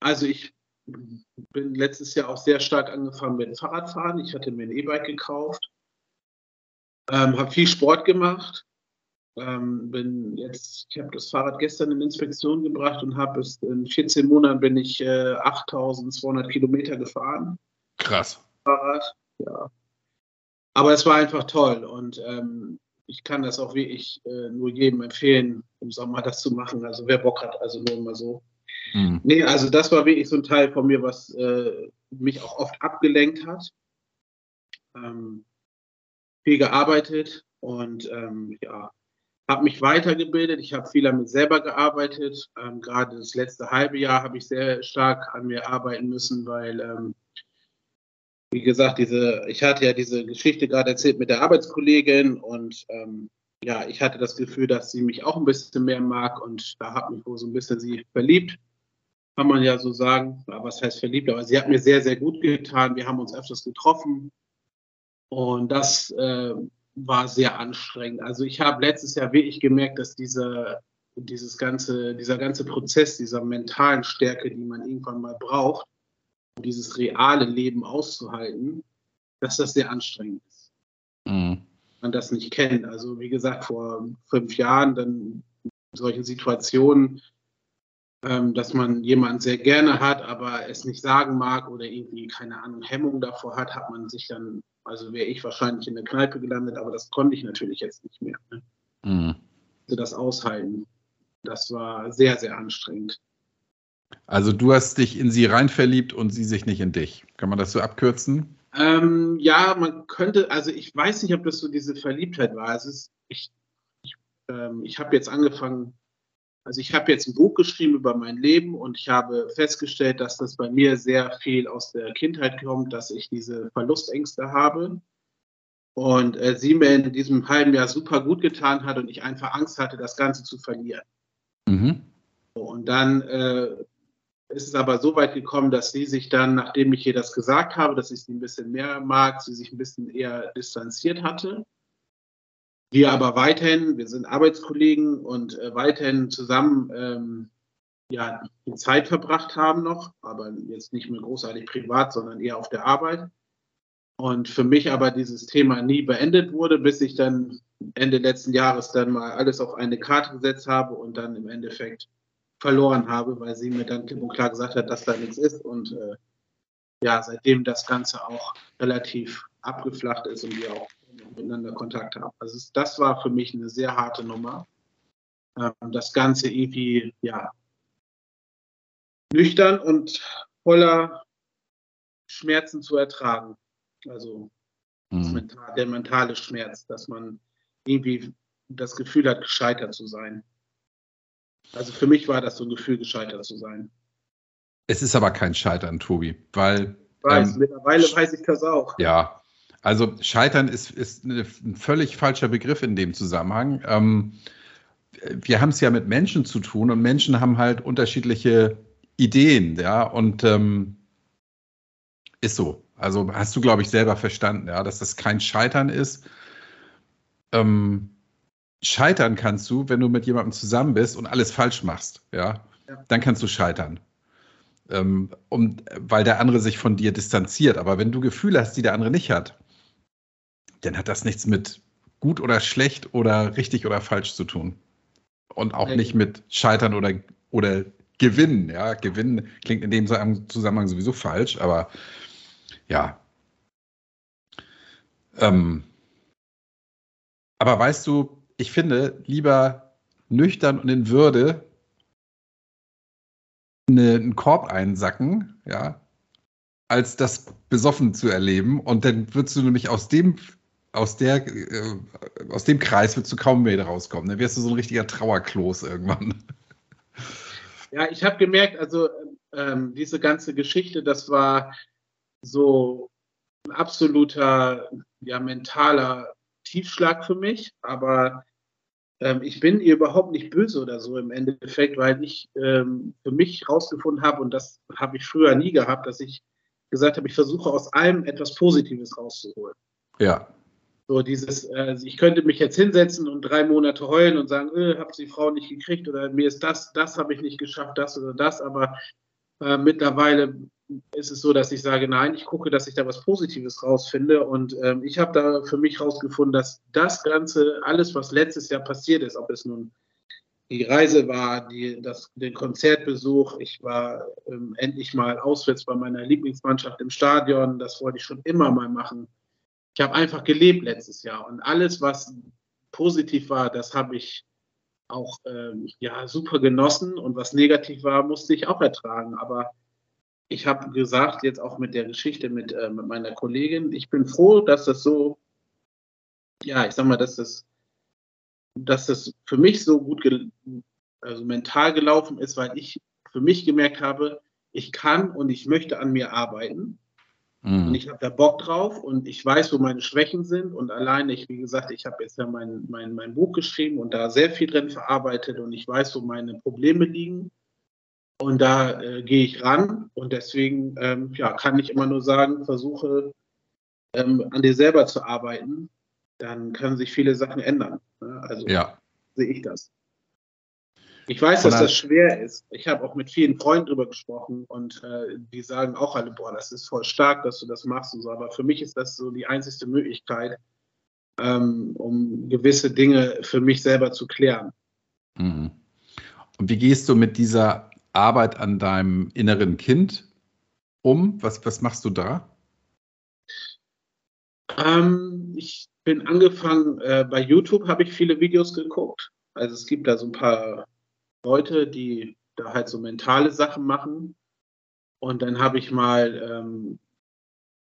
also ich bin letztes Jahr auch sehr stark angefangen mit Fahrradfahren. Ich hatte mir ein E-Bike gekauft, ähm, habe viel Sport gemacht, ähm, bin jetzt, ich habe das Fahrrad gestern in Inspektion gebracht und habe es in 14 Monaten bin ich äh, 8200 Kilometer gefahren. Krass. Fahrrad, ja. Aber es war einfach toll und ähm, ich kann das auch wirklich äh, nur jedem empfehlen, im Sommer das zu machen. Also wer Bock hat, also nur mal so. Mhm. Nee, also das war wirklich so ein Teil von mir, was äh, mich auch oft abgelenkt hat. Ähm, viel gearbeitet und ähm, ja, habe mich weitergebildet, ich habe viel an mir selber gearbeitet. Ähm, gerade das letzte halbe Jahr habe ich sehr stark an mir arbeiten müssen, weil, ähm, wie gesagt, diese, ich hatte ja diese Geschichte gerade erzählt mit der Arbeitskollegin und ähm, ja, ich hatte das Gefühl, dass sie mich auch ein bisschen mehr mag und da hat mich wohl so ein bisschen sie verliebt, kann man ja so sagen. Was heißt verliebt? Aber sie hat mir sehr, sehr gut getan. Wir haben uns öfters getroffen und das äh, war sehr anstrengend. Also ich habe letztes Jahr wirklich gemerkt, dass diese, dieses ganze, dieser ganze Prozess dieser mentalen Stärke, die man irgendwann mal braucht, um dieses reale Leben auszuhalten, dass das sehr anstrengend ist. Mhm. Man das nicht kennt. Also wie gesagt, vor fünf Jahren dann in solchen Situationen, ähm, dass man jemanden sehr gerne hat, aber es nicht sagen mag oder irgendwie keine Ahnung Hemmung davor hat, hat man sich dann also wäre ich wahrscheinlich in der Kneipe gelandet, aber das konnte ich natürlich jetzt nicht mehr. Ne? Mhm. Das aushalten, das war sehr, sehr anstrengend. Also du hast dich in sie rein verliebt und sie sich nicht in dich. Kann man das so abkürzen? Ähm, ja, man könnte, also ich weiß nicht, ob das so diese Verliebtheit war. Es ist, ich, ich, ähm, ich habe jetzt angefangen, also ich habe jetzt ein Buch geschrieben über mein Leben und ich habe festgestellt, dass das bei mir sehr viel aus der Kindheit kommt, dass ich diese Verlustängste habe. Und äh, sie mir in diesem halben Jahr super gut getan hat und ich einfach Angst hatte, das Ganze zu verlieren. Mhm. Und dann äh, ist es aber so weit gekommen, dass sie sich dann, nachdem ich ihr das gesagt habe, dass ich sie ein bisschen mehr mag, sie sich ein bisschen eher distanziert hatte. Wir aber weiterhin, wir sind Arbeitskollegen und äh, weiterhin zusammen ähm, ja, die Zeit verbracht haben noch, aber jetzt nicht mehr großartig privat, sondern eher auf der Arbeit. Und für mich aber dieses Thema nie beendet wurde, bis ich dann Ende letzten Jahres dann mal alles auf eine Karte gesetzt habe und dann im Endeffekt verloren habe, weil sie mir dann klipp und klar gesagt hat, dass da nichts ist. Und äh, ja, seitdem das Ganze auch relativ abgeflacht ist und wir auch miteinander Kontakt haben. Also das war für mich eine sehr harte Nummer. Ähm, das Ganze irgendwie, ja, nüchtern und voller Schmerzen zu ertragen. Also mhm. der mentale Schmerz, dass man irgendwie das Gefühl hat, gescheitert zu sein. Also für mich war das so ein Gefühl, gescheitert zu sein. Es ist aber kein Scheitern, Tobi, weil. Ich weiß, ähm, mittlerweile weiß ich das auch. Ja, also Scheitern ist, ist ein völlig falscher Begriff in dem Zusammenhang. Ähm, wir haben es ja mit Menschen zu tun und Menschen haben halt unterschiedliche Ideen, ja, und ähm, ist so. Also hast du, glaube ich, selber verstanden, ja, dass das kein Scheitern ist. Ähm, scheitern kannst du, wenn du mit jemandem zusammen bist und alles falsch machst, ja, ja. dann kannst du scheitern. Ähm, und, weil der andere sich von dir distanziert. Aber wenn du Gefühle hast, die der andere nicht hat, dann hat das nichts mit gut oder schlecht oder richtig oder falsch zu tun. Und auch nicht mit Scheitern oder, oder Gewinnen. Ja, Gewinnen klingt in dem Zusammenhang sowieso falsch, aber ja. Ähm, aber weißt du, ich finde lieber nüchtern und in Würde eine, einen Korb einsacken, ja, als das besoffen zu erleben. Und dann würdest du nämlich aus dem aus, der, äh, aus dem Kreis wird du kaum mehr rauskommen. Dann wärst du so ein richtiger Trauerklos irgendwann. Ja, ich habe gemerkt, also ähm, diese ganze Geschichte, das war so ein absoluter ja, mentaler Tiefschlag für mich, aber ähm, ich bin ihr überhaupt nicht böse oder so im Endeffekt, weil ich ähm, für mich rausgefunden habe, und das habe ich früher nie gehabt, dass ich gesagt habe, ich versuche aus allem etwas Positives rauszuholen. Ja. So dieses, äh, ich könnte mich jetzt hinsetzen und drei Monate heulen und sagen, äh, habe die Frau nicht gekriegt oder mir ist das, das habe ich nicht geschafft, das oder das, aber äh, mittlerweile ist es so, dass ich sage, nein, ich gucke, dass ich da was Positives rausfinde und ähm, ich habe da für mich rausgefunden, dass das Ganze, alles, was letztes Jahr passiert ist, ob es nun die Reise war, die, das, den Konzertbesuch. Ich war ähm, endlich mal auswärts bei meiner Lieblingsmannschaft im Stadion. Das wollte ich schon immer mal machen ich habe einfach gelebt letztes Jahr und alles, was positiv war, das habe ich auch ähm, ja super genossen und was negativ war, musste ich auch ertragen. Aber ich habe gesagt, jetzt auch mit der Geschichte mit, äh, mit meiner Kollegin, ich bin froh, dass das so, ja, ich sag mal, dass das dass das für mich so gut also mental gelaufen ist, weil ich für mich gemerkt habe, ich kann und ich möchte an mir arbeiten. Mhm. Und ich habe da Bock drauf und ich weiß, wo meine Schwächen sind. Und alleine, ich, wie gesagt, ich habe jetzt ja mein, mein, mein Buch geschrieben und da sehr viel drin verarbeitet und ich weiß, wo meine Probleme liegen. Und da äh, gehe ich ran und deswegen ähm, ja, kann ich immer nur sagen, versuche ähm, an dir selber zu arbeiten, dann können sich viele Sachen ändern. Ne? Also ja. sehe ich das. Ich weiß, dass das schwer ist. Ich habe auch mit vielen Freunden darüber gesprochen und äh, die sagen auch alle, boah, das ist voll stark, dass du das machst und so. Aber für mich ist das so die einzigste Möglichkeit, ähm, um gewisse Dinge für mich selber zu klären. Mhm. Und wie gehst du mit dieser Arbeit an deinem inneren Kind um? Was, was machst du da? Ähm, ich bin angefangen, äh, bei YouTube habe ich viele Videos geguckt. Also es gibt da so ein paar Leute, die da halt so mentale Sachen machen. Und dann habe ich mal ähm,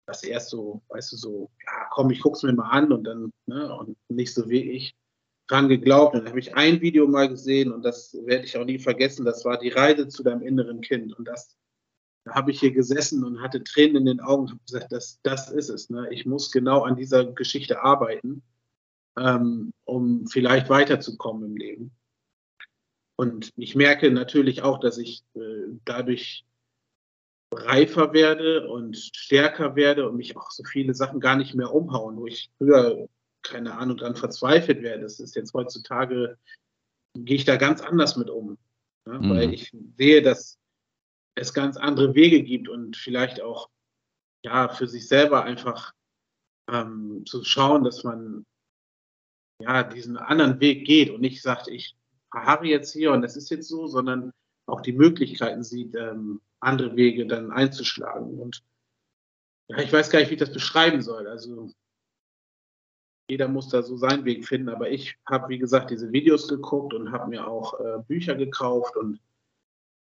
das erst so, weißt du, so, ja, komm, ich guck's mir mal an und dann, ne, und nicht so wie ich dran geglaubt. Und dann habe ich ein Video mal gesehen und das werde ich auch nie vergessen. Das war die Reise zu deinem inneren Kind. Und das, da habe ich hier gesessen und hatte Tränen in den Augen und habe gesagt, das, das ist es. Ne? Ich muss genau an dieser Geschichte arbeiten, ähm, um vielleicht weiterzukommen im Leben. Und ich merke natürlich auch, dass ich äh, dadurch reifer werde und stärker werde und mich auch so viele Sachen gar nicht mehr umhauen, wo ich früher, keine Ahnung, dran verzweifelt wäre. Das ist jetzt heutzutage, gehe ich da ganz anders mit um. Ne? Mhm. Weil ich sehe, dass es ganz andere Wege gibt und vielleicht auch ja für sich selber einfach ähm, zu schauen, dass man ja diesen anderen Weg geht und nicht sagt, ich verharre jetzt hier und das ist jetzt so, sondern auch die Möglichkeiten sieht, ähm, andere Wege dann einzuschlagen. Und ja, ich weiß gar nicht, wie ich das beschreiben soll. Also jeder muss da so seinen Weg finden, aber ich habe, wie gesagt, diese Videos geguckt und habe mir auch äh, Bücher gekauft und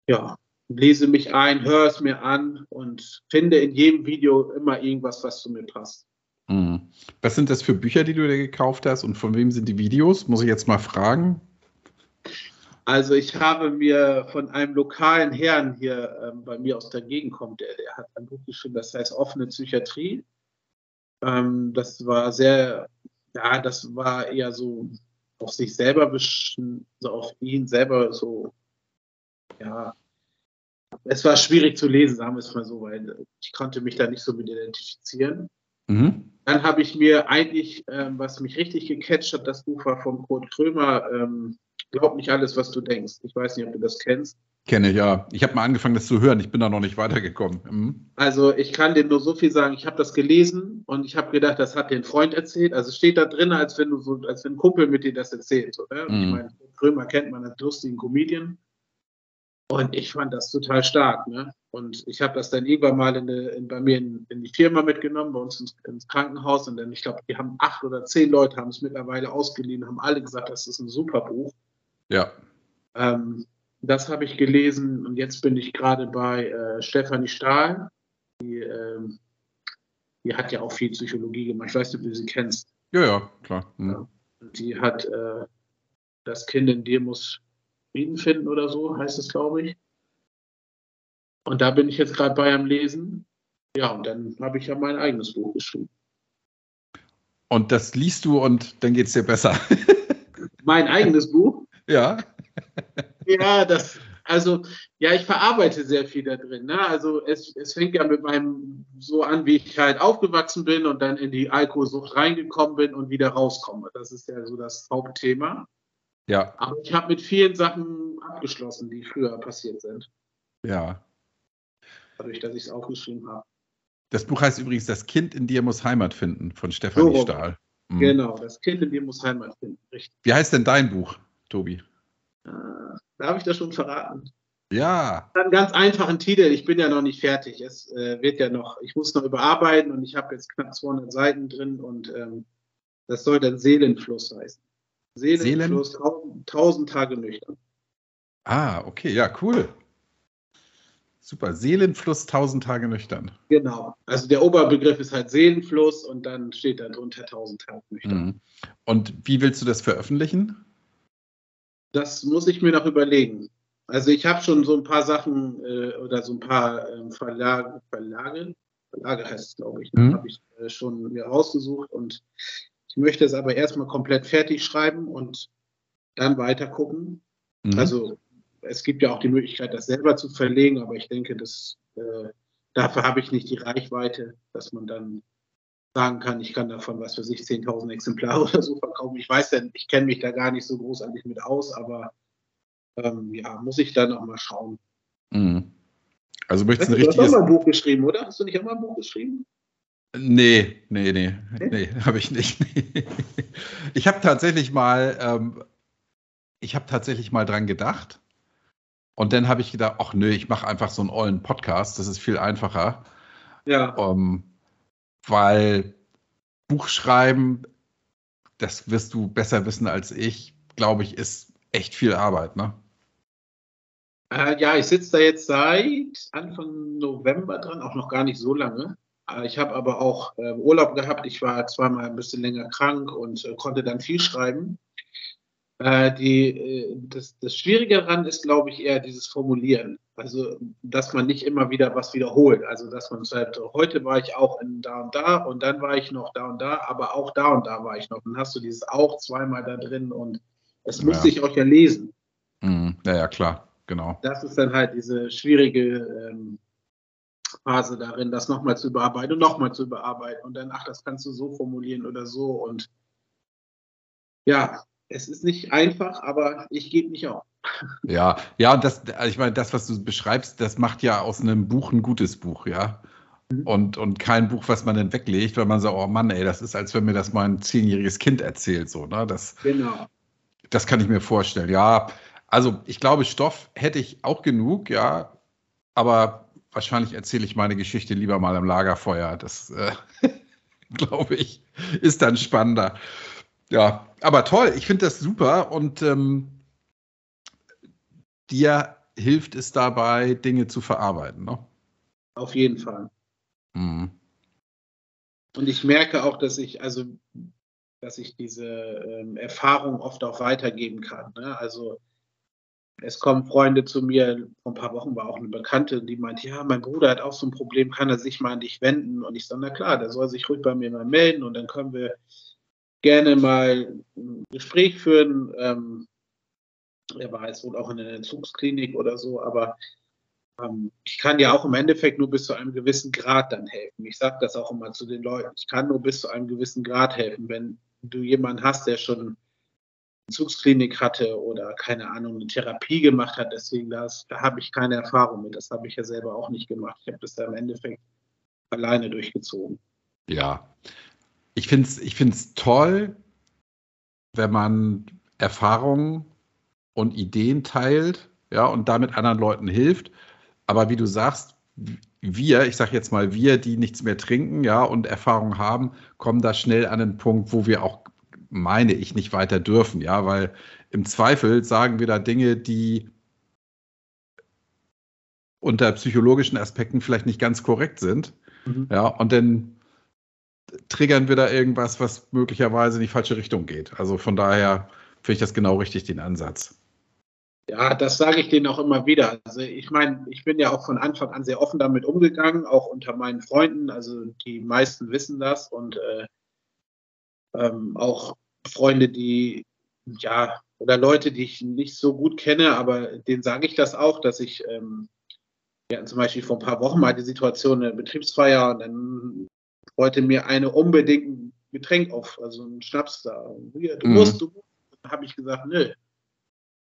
ja, lese mich ein, höre es mir an und finde in jedem Video immer irgendwas, was zu mir passt. Mhm. Was sind das für Bücher, die du dir gekauft hast und von wem sind die Videos? Muss ich jetzt mal fragen. Also ich habe mir von einem lokalen Herrn hier ähm, bei mir aus der Gegend kommt, der, der hat ein Buch geschrieben, das heißt offene Psychiatrie. Ähm, das war sehr, ja, das war eher so auf sich selber, so auf ihn selber so, ja, es war schwierig zu lesen, sagen wir es mal so, weil ich konnte mich da nicht so mit identifizieren. Mhm. Dann habe ich mir eigentlich, ähm, was mich richtig gecatcht hat, das Buch war von Kurt Krömer, ähm, Glaub nicht alles, was du denkst. Ich weiß nicht, ob du das kennst. Kenne ich, ja. Ich habe mal angefangen, das zu hören. Ich bin da noch nicht weitergekommen. Mhm. Also ich kann dir nur so viel sagen. Ich habe das gelesen und ich habe gedacht, das hat dir ein Freund erzählt. Also es steht da drin, als wenn du so, als wenn ein Kumpel mit dir das erzählt. Oder? Mhm. Ich meine, Krömer kennt man als lustigen Comedian. Und ich fand das total stark. Ne? Und ich habe das dann irgendwann mal in in, bei mir in, in, die Firma mitgenommen, bei uns ins, ins Krankenhaus. Und dann, ich glaube, die haben acht oder zehn Leute haben es mittlerweile ausgeliehen, haben alle gesagt, das ist ein super Buch. Ja. Ähm, das habe ich gelesen und jetzt bin ich gerade bei äh, Stefanie Stahl. Die, ähm, die, hat ja auch viel Psychologie gemacht. Ich weiß nicht, ob du sie kennst. Ja, ja, klar. Mhm. Die hat äh, Das Kind in dir muss Frieden finden oder so, heißt es, glaube ich. Und da bin ich jetzt gerade bei am Lesen. Ja, und dann habe ich ja mein eigenes Buch geschrieben. Und das liest du und dann geht es dir besser. mein eigenes Buch? Ja. ja, das, also, ja, ich verarbeite sehr viel da drin. Ne? Also es, es fängt ja mit meinem so an, wie ich halt aufgewachsen bin und dann in die Alkoholsucht reingekommen bin und wieder rauskomme. Das ist ja so das Hauptthema. Ja. Aber ich habe mit vielen Sachen abgeschlossen, die früher passiert sind. Ja. Dadurch, dass ich es aufgeschrieben habe. Das Buch heißt übrigens Das Kind in dir muss Heimat finden von Stefanie so, Stahl. Mhm. Genau, das Kind in dir muss Heimat finden. Richtig. Wie heißt denn dein Buch? Tobi? Äh, darf ich das schon verraten? Ja. Einen ganz einfachen Titel. Ich bin ja noch nicht fertig. Es äh, wird ja noch, ich muss noch überarbeiten und ich habe jetzt knapp 200 Seiten drin und ähm, das soll dann Seelenfluss heißen. Seelenfluss, Seelen? tausend Tage nüchtern. Ah, okay, ja, cool. super. Seelenfluss, tausend Tage nüchtern. Genau. Also der Oberbegriff ist halt Seelenfluss und dann steht da drunter tausend Tage nüchtern. Mhm. Und wie willst du das veröffentlichen? Das muss ich mir noch überlegen. Also ich habe schon so ein paar Sachen äh, oder so ein paar äh, Verlage, Verlage, Verlage heißt es, glaube ich, ne? mhm. habe ich äh, schon mir rausgesucht und ich möchte es aber erstmal komplett fertig schreiben und dann weiter gucken. Mhm. Also es gibt ja auch die Möglichkeit, das selber zu verlegen, aber ich denke, dass, äh, dafür habe ich nicht die Reichweite, dass man dann sagen kann, ich kann davon, was für sich 10.000 Exemplare oder so verkaufen. Ich weiß denn, ich kenne mich da gar nicht so großartig mit aus, aber ähm, ja, muss ich dann auch mal schauen. Mhm. Also möchtest du, hast du auch mal ein Buch geschrieben, oder? Hast du nicht auch mal ein Buch geschrieben? Nee, nee, nee, nee, nee habe ich nicht. ich habe tatsächlich mal, ähm, ich habe tatsächlich mal dran gedacht. Und dann habe ich gedacht, ach nö, ich mache einfach so einen ollen Podcast, das ist viel einfacher. Ja. Um, weil Buchschreiben, das wirst du besser wissen als ich, glaube ich, ist echt viel Arbeit, ne? Äh, ja, ich sitze da jetzt seit Anfang November dran, auch noch gar nicht so lange. Äh, ich habe aber auch äh, Urlaub gehabt. Ich war zweimal ein bisschen länger krank und äh, konnte dann viel schreiben. Äh, die, äh, das, das Schwierige daran ist, glaube ich, eher dieses Formulieren. Also, dass man nicht immer wieder was wiederholt. Also, dass man sagt, heute war ich auch in da und da und dann war ich noch da und da, aber auch da und da war ich noch. Dann hast du dieses auch zweimal da drin und es muss ja. sich auch ja lesen. Mhm. Ja, ja, klar, genau. Das ist dann halt diese schwierige ähm, Phase darin, das nochmal zu überarbeiten und nochmal zu überarbeiten und dann, ach, das kannst du so formulieren oder so und ja, es ist nicht einfach, aber ich gebe nicht auf. Ja, ja, das, also ich meine, das, was du beschreibst, das macht ja aus einem Buch ein gutes Buch, ja. Mhm. Und, und kein Buch, was man dann weglegt, weil man sagt, oh Mann, ey, das ist, als wenn mir das mal ein zehnjähriges Kind erzählt, so, ne? Das, genau. Das kann ich mir vorstellen, ja. Also ich glaube, Stoff hätte ich auch genug, ja. Aber wahrscheinlich erzähle ich meine Geschichte lieber mal am Lagerfeuer. Das, äh, glaube ich, ist dann spannender. Ja, aber toll, ich finde das super und ähm, dir hilft es dabei, Dinge zu verarbeiten, ne? Auf jeden Fall. Mhm. Und ich merke auch, dass ich, also, dass ich diese ähm, Erfahrung oft auch weitergeben kann. Ne? Also, es kommen Freunde zu mir, vor ein paar Wochen war auch eine Bekannte, die meint, ja, mein Bruder hat auch so ein Problem, kann er sich mal an dich wenden? Und ich sage, na klar, der soll sich ruhig bei mir mal melden und dann können wir gerne mal ein Gespräch führen. Ähm, er war jetzt wohl auch in einer Entzugsklinik oder so, aber ähm, ich kann ja auch im Endeffekt nur bis zu einem gewissen Grad dann helfen. Ich sage das auch immer zu den Leuten. Ich kann nur bis zu einem gewissen Grad helfen. Wenn du jemanden hast, der schon Entzugsklinik hatte oder keine Ahnung, eine Therapie gemacht hat, deswegen das, da habe ich keine Erfahrung mit. Das habe ich ja selber auch nicht gemacht. Ich habe das da im Endeffekt alleine durchgezogen. Ja, ich finde es ich find's toll, wenn man Erfahrungen und Ideen teilt, ja, und damit anderen Leuten hilft. Aber wie du sagst, wir, ich sage jetzt mal wir, die nichts mehr trinken, ja, und Erfahrung haben, kommen da schnell an den Punkt, wo wir auch, meine ich, nicht weiter dürfen, ja, weil im Zweifel sagen wir da Dinge, die unter psychologischen Aspekten vielleicht nicht ganz korrekt sind. Mhm. Ja, und dann triggern wir da irgendwas, was möglicherweise in die falsche Richtung geht. Also von daher finde ich das genau richtig, den Ansatz. Ja, das sage ich denen auch immer wieder. Also ich meine, ich bin ja auch von Anfang an sehr offen damit umgegangen, auch unter meinen Freunden. Also die meisten wissen das und äh, ähm, auch Freunde, die ja oder Leute, die ich nicht so gut kenne, aber denen sage ich das auch, dass ich ähm, ja, zum Beispiel vor ein paar Wochen mal die Situation in der Betriebsfeier und dann wollte mir eine unbedingt ein Getränk auf, also ein Schnaps da. Du mhm. musst, du musst. Dann habe ich gesagt, nö.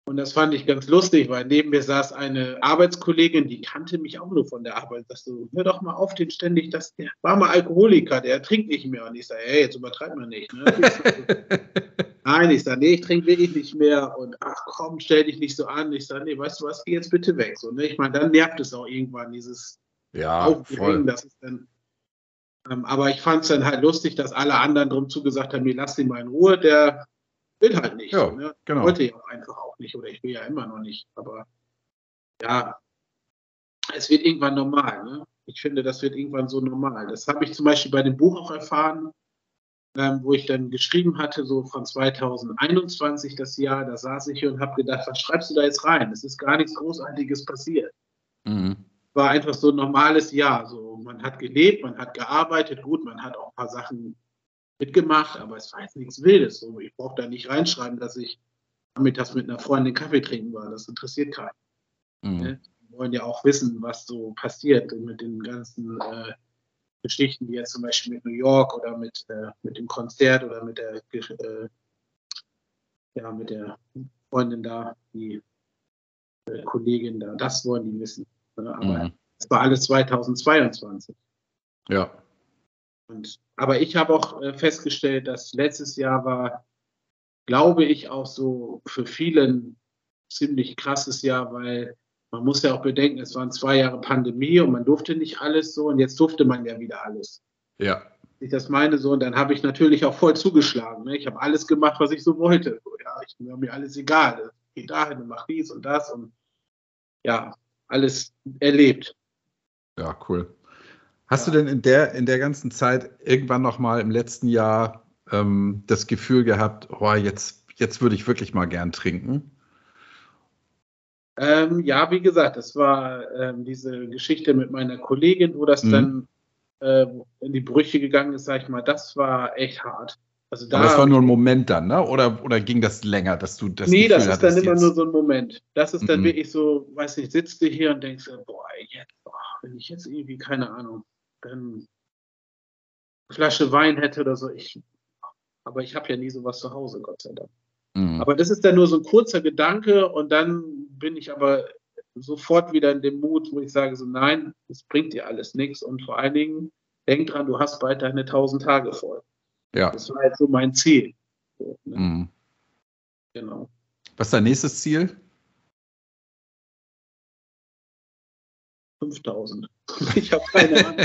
Und das fand ich ganz lustig, weil neben mir saß eine Arbeitskollegin, die kannte mich auch nur von der Arbeit. Das so, hör doch mal auf den ständig, das, der war mal Alkoholiker, der trinkt nicht mehr. Und ich sage, hey, jetzt übertreibt man nicht. Ne? Nein, ich sage, nee, ich trinke wirklich nicht mehr. Und ach komm, stell dich nicht so an. Ich sage, nee, weißt du was, geh jetzt bitte weg. So, ne? Ich meine, dann nervt es auch irgendwann, dieses ja, Aufbringen, das ist dann ähm, aber ich fand es dann halt lustig, dass alle anderen drum zugesagt haben, mir lass ihn mal in Ruhe, der will halt nicht. Ja, ne? genau. Wollte ich auch einfach auch nicht oder ich will ja immer noch nicht. Aber ja, es wird irgendwann normal. Ne? Ich finde, das wird irgendwann so normal. Das habe ich zum Beispiel bei dem Buch auch erfahren, ähm, wo ich dann geschrieben hatte, so von 2021 das Jahr, da saß ich hier und habe gedacht, was schreibst du da jetzt rein? Es ist gar nichts Großartiges passiert. Mhm. War einfach so ein normales Jahr. So, man hat gelebt, man hat gearbeitet, gut, man hat auch ein paar Sachen mitgemacht, aber es war jetzt nichts Wildes. So, ich brauche da nicht reinschreiben, dass ich das mit einer Freundin Kaffee trinken war. Das interessiert keinen. Mhm. Ne? Die wollen ja auch wissen, was so passiert mit den ganzen äh, Geschichten, wie jetzt zum Beispiel mit New York oder mit, äh, mit dem Konzert oder mit der, äh, ja, mit der Freundin da, die äh, Kollegin da, das wollen die wissen. Ne? Aber mhm. es war alles 2022. Ja. Und, aber ich habe auch äh, festgestellt, dass letztes Jahr war, glaube ich, auch so für viele ein ziemlich krasses Jahr, weil man muss ja auch bedenken, es waren zwei Jahre Pandemie und man durfte nicht alles so und jetzt durfte man ja wieder alles. Ja. Ich das meine so und dann habe ich natürlich auch voll zugeschlagen. Ne? Ich habe alles gemacht, was ich so wollte. So, ja, ich war mir alles egal. Ich gehe dahin und mache dies und das und ja, alles erlebt. Ja, cool. Hast du denn in der, in der ganzen Zeit irgendwann noch mal im letzten Jahr ähm, das Gefühl gehabt, oh, jetzt, jetzt würde ich wirklich mal gern trinken? Ähm, ja, wie gesagt, das war ähm, diese Geschichte mit meiner Kollegin, wo das mhm. dann äh, in die Brüche gegangen ist, sag ich mal, das war echt hart. Also da, Aber das war nur ein Moment dann, ne? Oder, oder ging das länger, dass du das Nee, Gefühl das ist dann immer jetzt? nur so ein Moment. Das ist dann mhm. wirklich so, weiß nicht, sitzt du hier und denkst, boah, jetzt, boah, wenn ich jetzt irgendwie, keine Ahnung, eine Flasche Wein hätte oder so, ich, aber ich habe ja nie sowas zu Hause, Gott sei Dank. Mhm. Aber das ist dann nur so ein kurzer Gedanke und dann bin ich aber sofort wieder in dem Mut, wo ich sage so, nein, es bringt dir alles nichts und vor allen Dingen, denk dran, du hast bald deine 1000 Tage voll. Ja. Das war halt so mein Ziel. So, ne? mhm. Genau. Was ist dein nächstes Ziel? 5000. Ich habe keine Ahnung.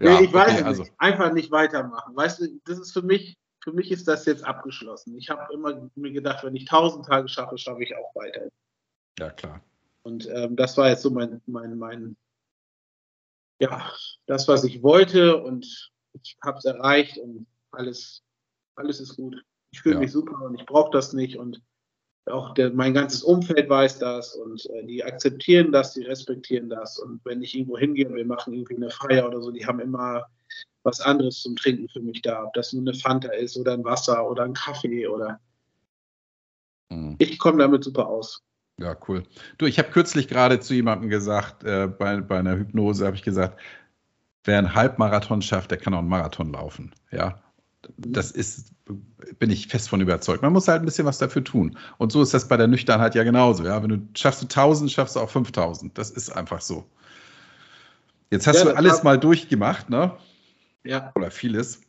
ja, nee, ich weiß okay, also. nicht. Einfach nicht weitermachen. Weißt du, das ist für mich, für mich ist das jetzt abgeschlossen. Ich habe immer mir gedacht, wenn ich 1000 Tage schaffe, schaffe ich auch weiter. Ja, klar. Und ähm, das war jetzt so mein, mein, mein, ja, das, was ich wollte und ich habe es erreicht und alles, alles ist gut. Ich fühle ja. mich super und ich brauche das nicht und auch der, mein ganzes Umfeld weiß das und äh, die akzeptieren das, die respektieren das. Und wenn ich irgendwo hingehe und wir machen irgendwie eine Feier oder so, die haben immer was anderes zum Trinken für mich da. Ob das nur eine Fanta ist oder ein Wasser oder ein Kaffee oder. Mhm. Ich komme damit super aus. Ja, cool. Du, ich habe kürzlich gerade zu jemandem gesagt, äh, bei, bei einer Hypnose habe ich gesagt, wer einen Halbmarathon schafft, der kann auch einen Marathon laufen. Ja, das ist, bin ich fest von überzeugt. Man muss halt ein bisschen was dafür tun. Und so ist das bei der Nüchternheit ja genauso. Ja, wenn du schaffst du 1000, schaffst du auch 5000. Das ist einfach so. Jetzt hast ja, du alles mal durchgemacht, ne? Ja. Oder vieles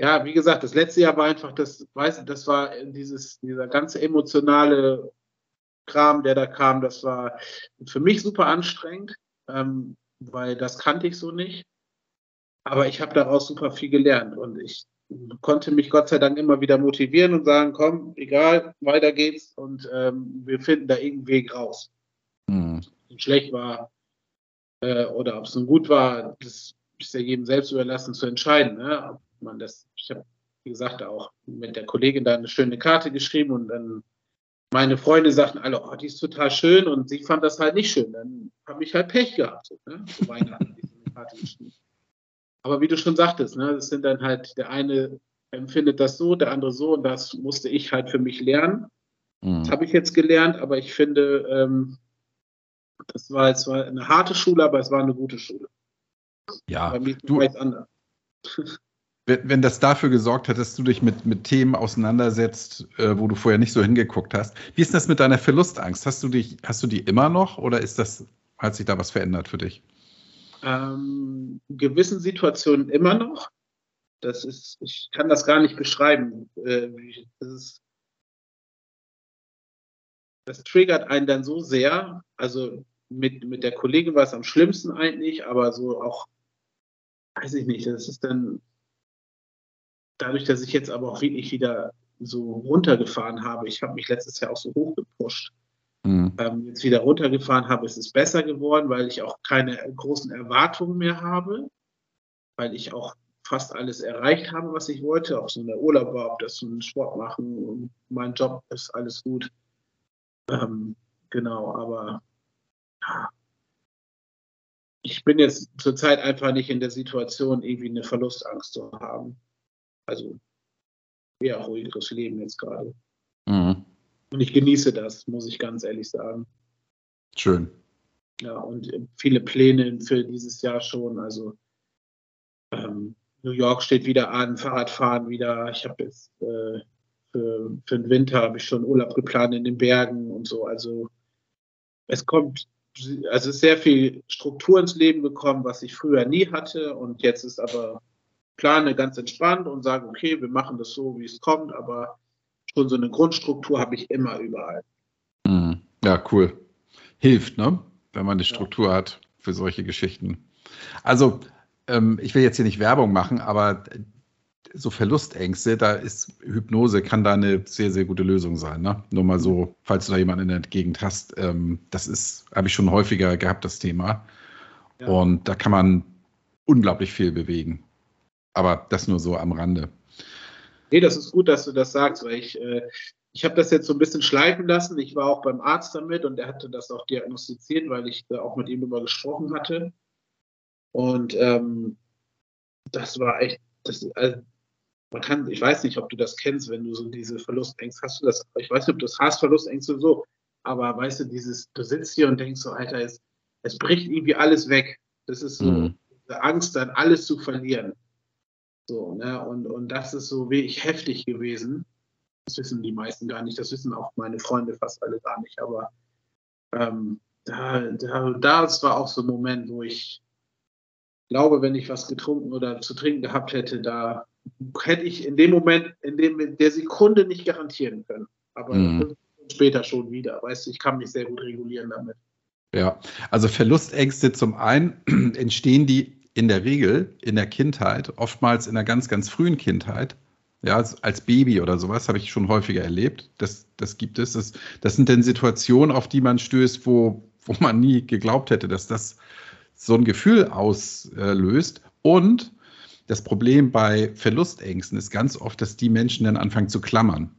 ja, wie gesagt, das letzte Jahr war einfach das, weißt das war dieses, dieser ganze emotionale Kram, der da kam, das war für mich super anstrengend, ähm, weil das kannte ich so nicht. Aber ich habe daraus super viel gelernt und ich konnte mich Gott sei Dank immer wieder motivieren und sagen, komm, egal, weiter geht's und ähm, wir finden da irgendeinen Weg raus. Mhm. Ob es schlecht war äh, oder ob es nun gut war, das ist ja jedem selbst überlassen zu entscheiden. Ne? man das, ich habe, wie gesagt, auch mit der Kollegin da eine schöne Karte geschrieben und dann meine Freunde sagten alle, oh, die ist total schön und sie fand das halt nicht schön. Dann habe ich halt Pech gehabt. Ne? Zu Weihnachten diese Karte geschrieben. Aber wie du schon sagtest, ne, das sind dann halt, der eine empfindet das so, der andere so und das musste ich halt für mich lernen. Mhm. Das habe ich jetzt gelernt, aber ich finde, ähm, das war jetzt zwar eine harte Schule, aber es war eine gute Schule. Ja, Bei mir du, anders wenn das dafür gesorgt hat, dass du dich mit, mit Themen auseinandersetzt, äh, wo du vorher nicht so hingeguckt hast. Wie ist das mit deiner Verlustangst? Hast du dich, hast du die immer noch oder ist das, hat sich da was verändert für dich? Ähm, in gewissen Situationen immer noch. Das ist, ich kann das gar nicht beschreiben. Äh, das, ist, das triggert einen dann so sehr. Also mit, mit der Kollegin war es am schlimmsten eigentlich, aber so auch, weiß ich nicht, das ist dann dadurch, dass ich jetzt aber auch wirklich wieder so runtergefahren habe, ich habe mich letztes Jahr auch so hochgepusht, mhm. ähm, jetzt wieder runtergefahren habe, ist es besser geworden, weil ich auch keine großen Erwartungen mehr habe, weil ich auch fast alles erreicht habe, was ich wollte, ob so eine Urlaub war, ob das so ein Sport machen und mein Job ist alles gut. Ähm, genau, aber ja, ich bin jetzt zurzeit einfach nicht in der Situation, irgendwie eine Verlustangst zu haben. Also eher ruhigeres Leben jetzt gerade. Mhm. Und ich genieße das, muss ich ganz ehrlich sagen. Schön. Ja, und viele Pläne für dieses Jahr schon. Also ähm, New York steht wieder an, Fahrradfahren wieder. Ich habe jetzt äh, für, für den Winter habe ich schon Urlaub geplant in den Bergen und so. Also es kommt, also ist sehr viel Struktur ins Leben gekommen, was ich früher nie hatte. Und jetzt ist aber plane ganz entspannt und sage, okay, wir machen das so, wie es kommt, aber schon so eine Grundstruktur habe ich immer überall. Mhm. Ja, cool. Hilft, ne? Wenn man eine Struktur ja. hat für solche Geschichten. Also ähm, ich will jetzt hier nicht Werbung machen, aber so Verlustängste, da ist Hypnose, kann da eine sehr, sehr gute Lösung sein. Ne? Nur mal so, falls du da jemanden in der Gegend hast. Ähm, das ist, habe ich schon häufiger gehabt, das Thema. Ja. Und da kann man unglaublich viel bewegen. Aber das nur so am Rande. Nee, das ist gut, dass du das sagst, weil ich, äh, ich habe das jetzt so ein bisschen schleifen lassen. Ich war auch beim Arzt damit und er hatte das auch diagnostiziert, weil ich da auch mit ihm darüber gesprochen hatte. Und ähm, das war echt, das, also, man kann, ich weiß nicht, ob du das kennst, wenn du so diese Verlustängste hast. Du das, ich weiß nicht, ob du das hast, Verlustängste so, aber weißt du, dieses, du sitzt hier und denkst so, Alter, es, es bricht irgendwie alles weg. Das ist so mhm. diese Angst, dann alles zu verlieren. So, ne? Und, und das ist so wirklich heftig gewesen. Das wissen die meisten gar nicht, das wissen auch meine Freunde fast alle gar nicht, aber ähm, da, da, das war auch so ein Moment, wo ich glaube, wenn ich was getrunken oder zu trinken gehabt hätte, da hätte ich in dem Moment, in dem der Sekunde nicht garantieren können. Aber mhm. später schon wieder. Weißt du, ich kann mich sehr gut regulieren damit. Ja, also Verlustängste zum einen entstehen die in der Regel in der Kindheit, oftmals in der ganz, ganz frühen Kindheit. Ja, als Baby oder sowas habe ich schon häufiger erlebt. Das, das gibt es. Das, das sind dann Situationen, auf die man stößt, wo, wo man nie geglaubt hätte, dass das so ein Gefühl auslöst. Und das Problem bei Verlustängsten ist ganz oft, dass die Menschen dann anfangen zu klammern,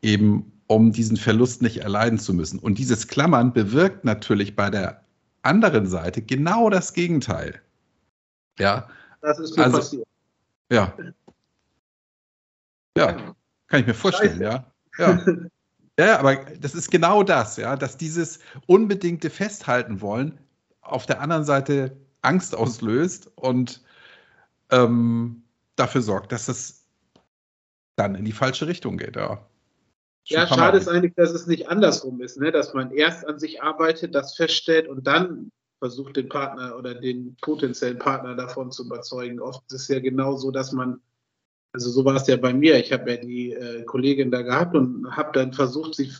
eben um diesen Verlust nicht erleiden zu müssen. Und dieses Klammern bewirkt natürlich bei der anderen Seite genau das Gegenteil. Ja. Das ist mir also, passiert. Ja. Ja, kann ich mir vorstellen, ja. Ja. Ja, aber das ist genau das, ja, dass dieses unbedingte Festhalten wollen auf der anderen Seite Angst auslöst und ähm, dafür sorgt, dass es dann in die falsche Richtung geht. Ja, ja schade ist eigentlich, dass es nicht andersrum ist, ne? dass man erst an sich arbeitet, das feststellt und dann versucht, den Partner oder den potenziellen Partner davon zu überzeugen. Oft ist es ja genau so, dass man, also so war es ja bei mir, ich habe ja die äh, Kollegin da gehabt und habe dann versucht, sie,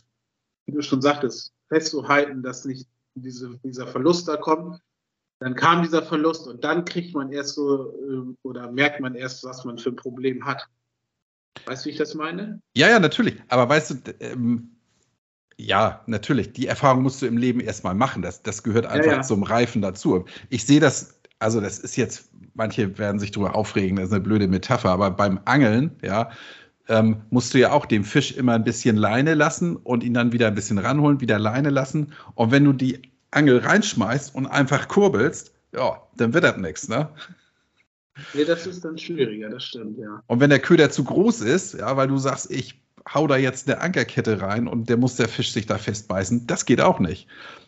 wie du schon sagtest, festzuhalten, dass nicht diese, dieser Verlust da kommt. Dann kam dieser Verlust und dann kriegt man erst so äh, oder merkt man erst, was man für ein Problem hat. Weißt du, wie ich das meine? Ja, ja, natürlich. Aber weißt du, ähm, ja, natürlich. Die Erfahrung musst du im Leben erstmal machen. Das, das gehört einfach ja, ja. zum Reifen dazu. Ich sehe das, also das ist jetzt, manche werden sich darüber aufregen, das ist eine blöde Metapher, aber beim Angeln, ja, ähm, musst du ja auch dem Fisch immer ein bisschen Leine lassen und ihn dann wieder ein bisschen ranholen, wieder Leine lassen. Und wenn du die Angel reinschmeißt und einfach kurbelst, ja, dann wird das nichts, ne? Nee, das ist dann schwieriger, das stimmt, ja. Und wenn der Köder zu groß ist, ja, weil du sagst, ich hau da jetzt eine Ankerkette rein und der muss der Fisch sich da festbeißen, das geht auch nicht.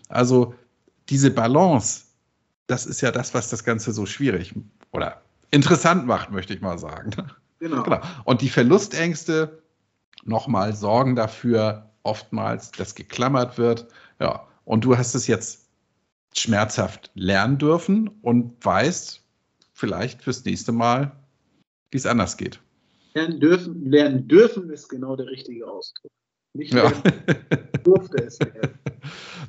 Also diese Balance, das ist ja das, was das Ganze so schwierig oder interessant macht, möchte ich mal sagen. Genau. genau. Und die Verlustängste nochmal sorgen dafür oftmals, dass geklammert wird. Ja, und du hast es jetzt schmerzhaft lernen dürfen und weißt vielleicht fürs nächste Mal, wie es anders geht. Lernen dürfen, lernen dürfen ist genau der richtige Ausdruck. Nicht ja. durfte es lernen.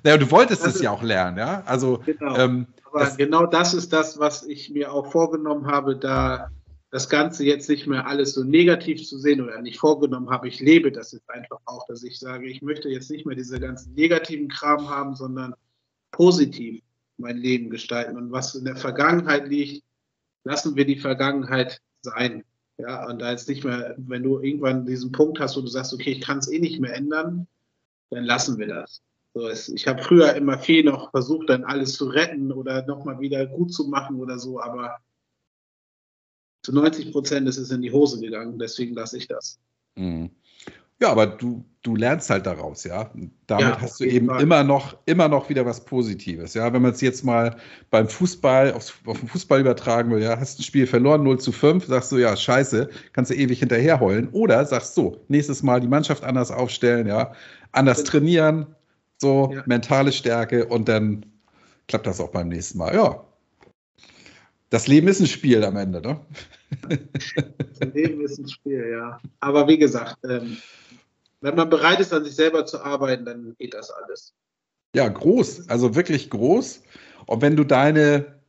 Naja, du wolltest das es ja auch lernen, ja? Also, genau. Ähm, Aber genau das ist das, was ich mir auch vorgenommen habe, da das Ganze jetzt nicht mehr alles so negativ zu sehen oder nicht vorgenommen habe. Ich lebe das jetzt einfach auch, dass ich sage, ich möchte jetzt nicht mehr diese ganzen negativen Kram haben, sondern positiv mein Leben gestalten. Und was in der Vergangenheit liegt, lassen wir die Vergangenheit sein. Ja, und da jetzt nicht mehr, wenn du irgendwann diesen Punkt hast, wo du sagst, okay, ich kann es eh nicht mehr ändern, dann lassen wir das. So, es, ich habe früher immer viel noch versucht, dann alles zu retten oder nochmal wieder gut zu machen oder so, aber zu 90 Prozent ist es in die Hose gegangen, deswegen lasse ich das. Mhm. Ja, aber du, du lernst halt daraus, ja. Damit ja, hast du eben Fall. immer noch, immer noch wieder was Positives, ja. Wenn man es jetzt mal beim Fußball, aufs, auf den Fußball übertragen will, ja, hast ein Spiel verloren, 0 zu 5, sagst du, ja, scheiße, kannst du ewig hinterher heulen. Oder sagst so, nächstes Mal die Mannschaft anders aufstellen, ja, anders trainieren, so, ja. mentale Stärke und dann klappt das auch beim nächsten Mal. Ja, das Leben ist ein Spiel am Ende, ne? Das Leben ist ein Spiel, ja. Aber wie gesagt, ähm, wenn man bereit ist, an sich selber zu arbeiten, dann geht das alles. Ja, groß, also wirklich groß. Und wenn du deine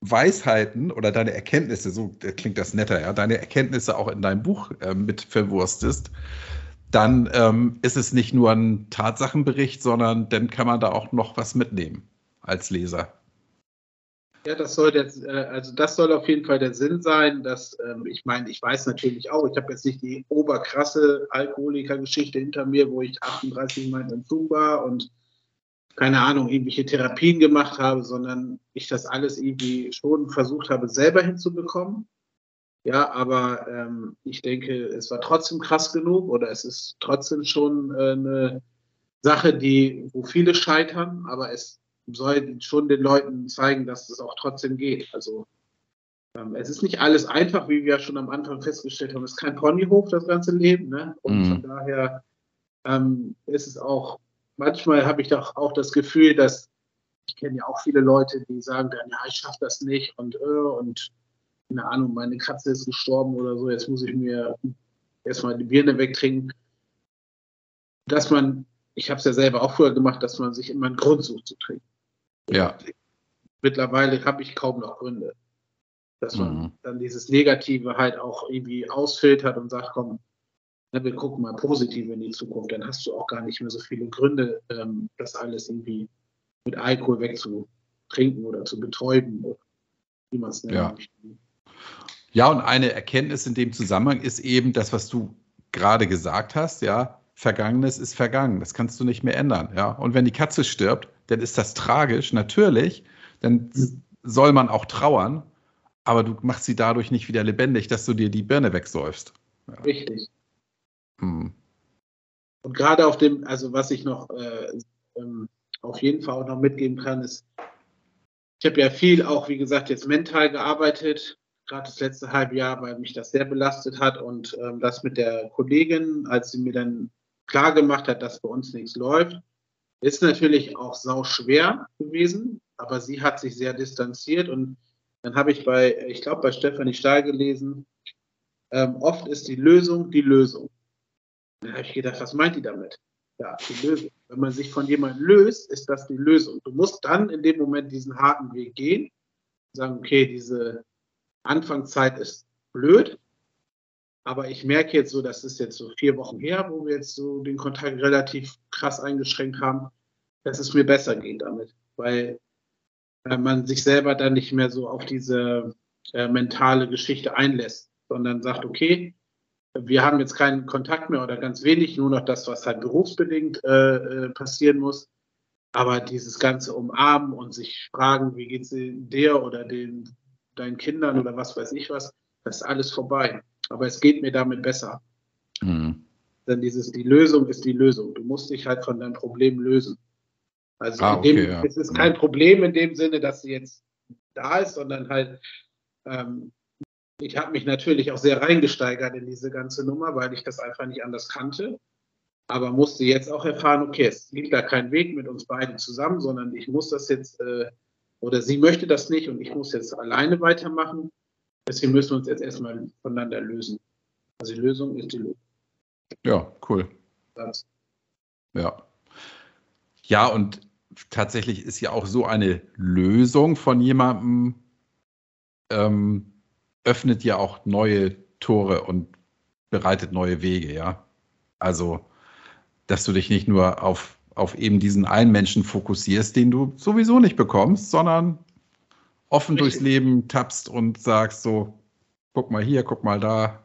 Weisheiten oder deine Erkenntnisse, so klingt das netter, ja, deine Erkenntnisse auch in deinem Buch äh, mit verwurstest, dann ähm, ist es nicht nur ein Tatsachenbericht, sondern dann kann man da auch noch was mitnehmen als Leser. Ja, das soll der, äh, also das soll auf jeden Fall der Sinn sein, dass ähm, ich meine, ich weiß natürlich auch, ich habe jetzt nicht die oberkrasse Alkoholikergeschichte hinter mir, wo ich 38 Mal Entzug war und keine Ahnung, irgendwelche Therapien gemacht habe, sondern ich das alles irgendwie schon versucht habe, selber hinzubekommen. Ja, aber ähm, ich denke, es war trotzdem krass genug oder es ist trotzdem schon äh, eine Sache, die, wo viele scheitern, aber es soll schon den Leuten zeigen, dass es auch trotzdem geht. Also ähm, es ist nicht alles einfach, wie wir ja schon am Anfang festgestellt haben. Es ist kein Ponyhof, das ganze Leben. Ne? Und mhm. von daher ähm, ist es auch, manchmal habe ich doch auch das Gefühl, dass ich kenne ja auch viele Leute, die sagen dann, ja, ich schaffe das nicht und äh, und keine Ahnung, meine Katze ist gestorben oder so, jetzt muss ich mir erstmal die Birne wegtrinken. Dass man, ich habe es ja selber auch früher gemacht, dass man sich immer einen Grund sucht zu trinken. Ja. Mittlerweile habe ich kaum noch Gründe. Dass man mhm. dann dieses Negative halt auch irgendwie ausfiltert und sagt, komm, ne, wir gucken mal positiv in die Zukunft, dann hast du auch gar nicht mehr so viele Gründe, ähm, das alles irgendwie mit Alkohol wegzutrinken oder zu betäuben, wie man es nennt. Ja. ja, und eine Erkenntnis in dem Zusammenhang ist eben das, was du gerade gesagt hast, ja, Vergangenes ist vergangen, das kannst du nicht mehr ändern, ja. Und wenn die Katze stirbt, dann ist das tragisch, natürlich. Dann soll man auch trauern, aber du machst sie dadurch nicht wieder lebendig, dass du dir die Birne wegsäufst. Ja. Richtig. Hm. Und gerade auf dem, also was ich noch äh, ähm, auf jeden Fall auch noch mitgeben kann, ist, ich habe ja viel auch, wie gesagt, jetzt mental gearbeitet, gerade das letzte halbe Jahr, weil mich das sehr belastet hat und ähm, das mit der Kollegin, als sie mir dann klar gemacht hat, dass bei uns nichts läuft, ist natürlich auch sau schwer gewesen, aber sie hat sich sehr distanziert und dann habe ich bei, ich glaube, bei Stefanie Stahl gelesen, ähm, oft ist die Lösung die Lösung. Dann habe ich gedacht, was meint die damit? Ja, die Lösung. Wenn man sich von jemandem löst, ist das die Lösung. Du musst dann in dem Moment diesen harten Weg gehen, sagen, okay, diese Anfangszeit ist blöd, aber ich merke jetzt so, das ist jetzt so vier Wochen her, wo wir jetzt so den Kontakt relativ krass eingeschränkt haben, dass es mir besser geht damit, weil äh, man sich selber dann nicht mehr so auf diese äh, mentale Geschichte einlässt, sondern sagt, okay, wir haben jetzt keinen Kontakt mehr oder ganz wenig, nur noch das, was halt berufsbedingt äh, äh passieren muss. Aber dieses ganze Umarmen und sich fragen, wie geht es dir oder den, deinen Kindern oder was weiß ich was, das ist alles vorbei aber es geht mir damit besser. Mhm. Denn dieses, die Lösung ist die Lösung. Du musst dich halt von deinem Problem lösen. Also ah, okay, dem, ja. es ist kein Problem in dem Sinne, dass sie jetzt da ist, sondern halt, ähm, ich habe mich natürlich auch sehr reingesteigert in diese ganze Nummer, weil ich das einfach nicht anders kannte. Aber musste jetzt auch erfahren, okay, es gibt da kein Weg mit uns beiden zusammen, sondern ich muss das jetzt, äh, oder sie möchte das nicht und ich muss jetzt alleine weitermachen. Deswegen müssen wir uns jetzt erstmal voneinander lösen. Also die Lösung ist die Lösung. Ja, cool. Das. Ja. Ja, und tatsächlich ist ja auch so eine Lösung von jemandem ähm, öffnet ja auch neue Tore und bereitet neue Wege, ja. Also, dass du dich nicht nur auf, auf eben diesen einen Menschen fokussierst, den du sowieso nicht bekommst, sondern offen Richtig. durchs Leben tappst und sagst so, guck mal hier, guck mal da.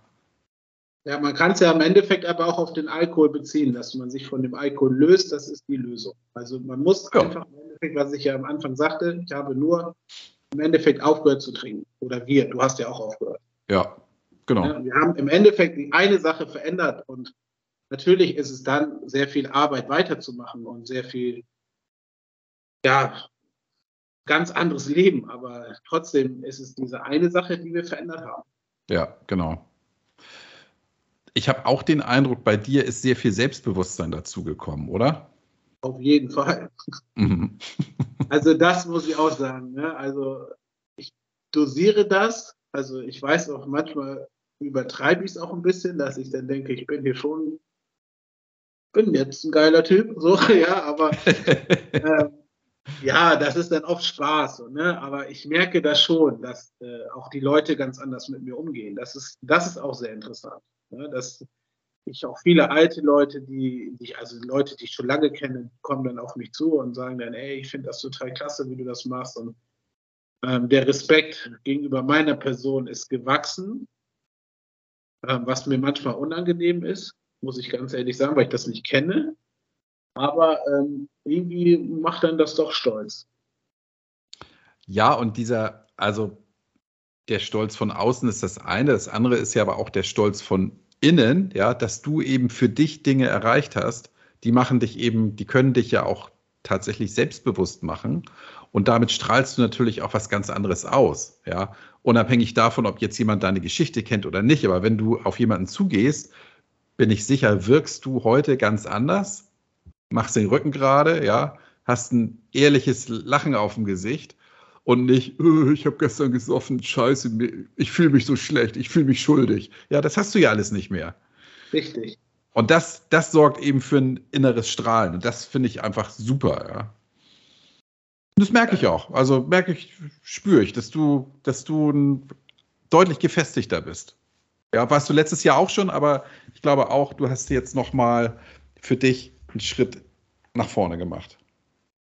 Ja, man kann es ja im Endeffekt aber auch auf den Alkohol beziehen, dass man sich von dem Alkohol löst, das ist die Lösung. Also man muss ja. einfach im Endeffekt, was ich ja am Anfang sagte, ich habe nur im Endeffekt aufgehört zu trinken. Oder wir, du hast ja auch aufgehört. Ja, genau. Ja, wir haben im Endeffekt die eine Sache verändert und natürlich ist es dann sehr viel Arbeit weiterzumachen und sehr viel, ja, ganz anderes Leben, aber trotzdem ist es diese eine Sache, die wir verändert haben. Ja, genau. Ich habe auch den Eindruck, bei dir ist sehr viel Selbstbewusstsein dazugekommen, oder? Auf jeden Fall. Mhm. also das muss ich auch sagen. Ne? Also ich dosiere das. Also ich weiß auch manchmal übertreibe ich es auch ein bisschen, dass ich dann denke, ich bin hier schon, bin jetzt ein geiler Typ, so ja, aber äh, ja, das ist dann oft Spaß, ne? aber ich merke das schon, dass äh, auch die Leute ganz anders mit mir umgehen. Das ist, das ist auch sehr interessant. Ne? Dass ich auch viele alte Leute, die, die, also Leute, die ich schon lange kenne, kommen dann auf mich zu und sagen dann, ey, ich finde das total klasse, wie du das machst. Und ähm, der Respekt gegenüber meiner Person ist gewachsen, ähm, was mir manchmal unangenehm ist, muss ich ganz ehrlich sagen, weil ich das nicht kenne. Aber ähm, irgendwie macht dann das doch stolz. Ja, und dieser, also der Stolz von außen ist das eine, das andere ist ja aber auch der Stolz von innen, ja, dass du eben für dich Dinge erreicht hast, die machen dich eben, die können dich ja auch tatsächlich selbstbewusst machen. Und damit strahlst du natürlich auch was ganz anderes aus, ja. Unabhängig davon, ob jetzt jemand deine Geschichte kennt oder nicht. Aber wenn du auf jemanden zugehst, bin ich sicher, wirkst du heute ganz anders, machst den Rücken gerade, ja, hast ein ehrliches Lachen auf dem Gesicht und nicht, oh, ich habe gestern gesoffen, scheiße, ich fühle mich so schlecht, ich fühle mich schuldig. Ja, das hast du ja alles nicht mehr. Richtig. Und das, das sorgt eben für ein inneres Strahlen. Und das finde ich einfach super, ja. das merke ich auch. Also merke ich, spüre ich, dass du, dass du ein deutlich gefestigter bist. Ja, warst du letztes Jahr auch schon, aber ich glaube auch, du hast jetzt nochmal für dich einen Schritt nach vorne gemacht.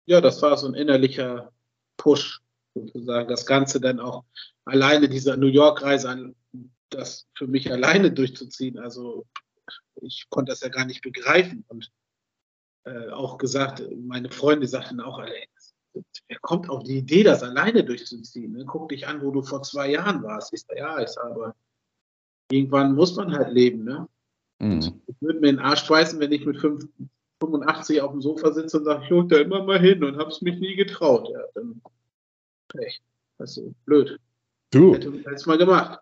Ja, das war so ein innerlicher Push, sozusagen das Ganze dann auch alleine dieser New York-Reise, das für mich alleine durchzuziehen. Also ich konnte das ja gar nicht begreifen und äh, auch gesagt, meine Freunde sagten auch alle, wer kommt auf die Idee, das alleine durchzuziehen? Ne? Guck dich an, wo du vor zwei Jahren warst. Ich sage, ja, ich sage, aber irgendwann muss man halt leben. Ne? Mhm. Ich würde mir den Arsch schweißen, wenn ich mit 5, 85 auf dem Sofa sitze und sage, ich hole da immer mal hin und habe es mich nie getraut. Ja, dann Echt. Das ist blöd. Du. Hätte es mal gemacht.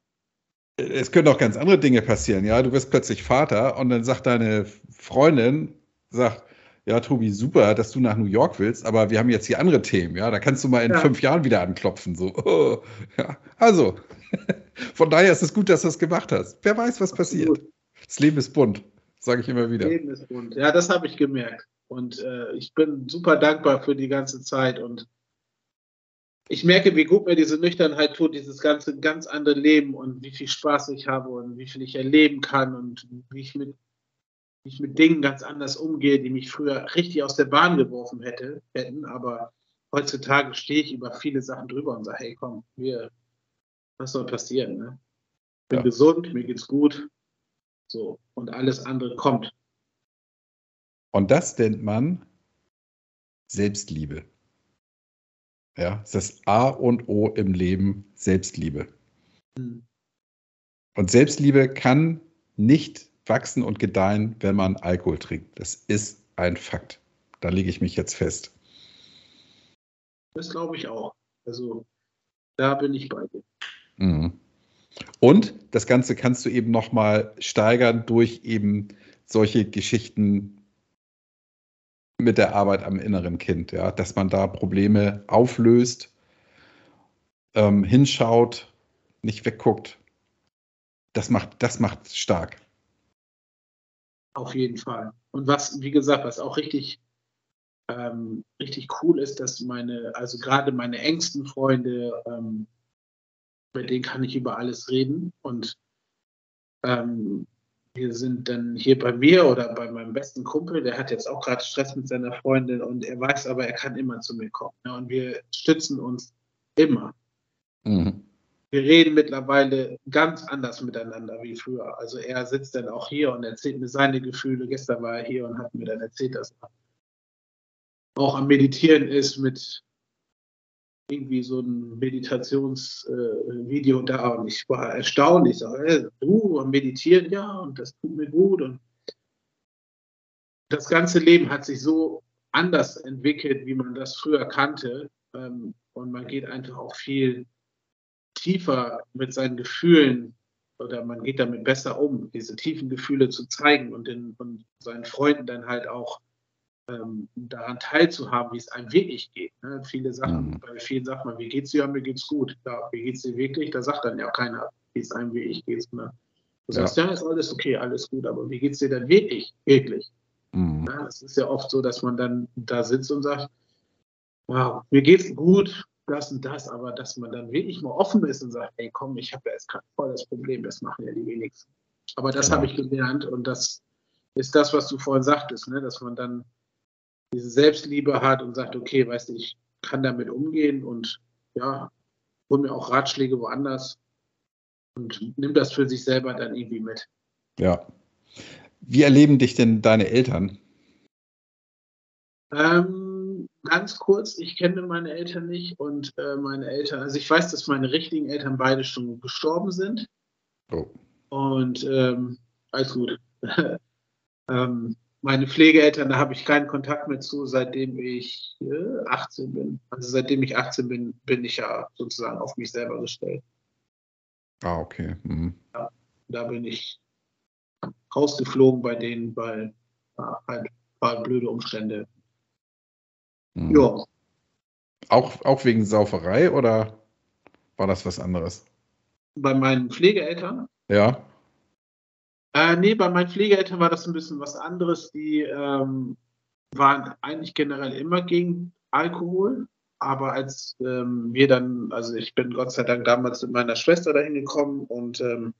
Es können auch ganz andere Dinge passieren, ja. Du wirst plötzlich Vater und dann sagt deine Freundin, sagt, ja, Tobi, super, dass du nach New York willst, aber wir haben jetzt hier andere Themen, ja. Da kannst du mal in ja. fünf Jahren wieder anklopfen. So, oh, ja. Also, von daher ist es gut, dass du das gemacht hast. Wer weiß, was passiert. Das Leben ist bunt, sage ich immer wieder. Leben ist bunt. Ja, das habe ich gemerkt. Und äh, ich bin super dankbar für die ganze Zeit und ich merke, wie gut mir diese Nüchternheit tut, dieses ganze ganz andere Leben und wie viel Spaß ich habe und wie viel ich erleben kann und wie ich mit, wie ich mit Dingen ganz anders umgehe, die mich früher richtig aus der Bahn geworfen hätte, hätten. Aber heutzutage stehe ich über viele Sachen drüber und sage, hey, komm, wir, was soll passieren? Ne? Ich bin ja. gesund, mir geht's gut. So, und alles andere kommt. Und das nennt man Selbstliebe. Ja, ist das A und O im Leben Selbstliebe. Mhm. Und Selbstliebe kann nicht wachsen und gedeihen, wenn man Alkohol trinkt. Das ist ein Fakt. Da lege ich mich jetzt fest. Das glaube ich auch. Also da bin ich bei dir. Mhm. Und das Ganze kannst du eben nochmal steigern durch eben solche Geschichten mit der Arbeit am inneren Kind, ja, dass man da Probleme auflöst, ähm, hinschaut, nicht wegguckt. Das macht, das macht stark. Auf jeden Fall. Und was, wie gesagt, was auch richtig, ähm, richtig cool ist, dass meine, also gerade meine engsten Freunde, ähm, mit denen kann ich über alles reden. Und ähm, wir sind dann hier bei mir oder bei meinem besten Kumpel, der hat jetzt auch gerade Stress mit seiner Freundin und er weiß aber, er kann immer zu mir kommen. Ne? Und wir stützen uns immer. Mhm. Wir reden mittlerweile ganz anders miteinander wie früher. Also er sitzt dann auch hier und erzählt mir seine Gefühle. Gestern war er hier und hat mir dann erzählt, dass er auch am Meditieren ist mit irgendwie so ein Meditationsvideo äh, da und ich war erstaunt. Ich sage, hey, du meditieren, ja, und das tut mir gut. Und das ganze Leben hat sich so anders entwickelt, wie man das früher kannte. Ähm, und man geht einfach auch viel tiefer mit seinen Gefühlen oder man geht damit besser um, diese tiefen Gefühle zu zeigen und, den, und seinen Freunden dann halt auch ähm, daran teilzuhaben, wie es einem wirklich geht. Ne? Viele Sachen, mhm. bei vielen sagt man, wie geht's dir? Ja, mir geht's gut. Ja, wie geht's dir wirklich? Da sagt dann ja keiner, wie es einem wirklich geht. Ne? Du sagst, ja. ja, ist alles okay, alles gut, aber wie geht's dir denn wirklich? Wirklich. Mhm. Ja, es ist ja oft so, dass man dann da sitzt und sagt, wow, mir geht's gut, das und das, aber dass man dann wirklich mal offen ist und sagt, ey komm, ich habe ja jetzt gerade voll das Problem, das machen ja die wenigsten. Aber das genau. habe ich gelernt und das ist das, was du vorhin sagtest, ne? dass man dann diese Selbstliebe hat und sagt, okay, weißt du, ich kann damit umgehen und ja, hol mir auch Ratschläge woanders und nimm das für sich selber dann irgendwie mit. Ja. Wie erleben dich denn deine Eltern? Ähm, ganz kurz, ich kenne meine Eltern nicht und äh, meine Eltern, also ich weiß, dass meine richtigen Eltern beide schon gestorben sind. Oh. Und ähm, alles gut. ähm, meine Pflegeeltern, da habe ich keinen Kontakt mehr zu, seitdem ich äh, 18 bin. Also seitdem ich 18 bin, bin ich ja sozusagen auf mich selber gestellt. Ah, okay. Mhm. Ja, da bin ich rausgeflogen bei denen, weil ja, halt paar blöde Umstände. Mhm. Ja. Auch, auch wegen Sauferei oder war das was anderes? Bei meinen Pflegeeltern? Ja. Äh, nee, bei meinen Pflegeeltern war das ein bisschen was anderes. Die ähm, waren eigentlich generell immer gegen Alkohol. Aber als ähm, wir dann, also ich bin Gott sei Dank damals mit meiner Schwester dahin gekommen und ähm,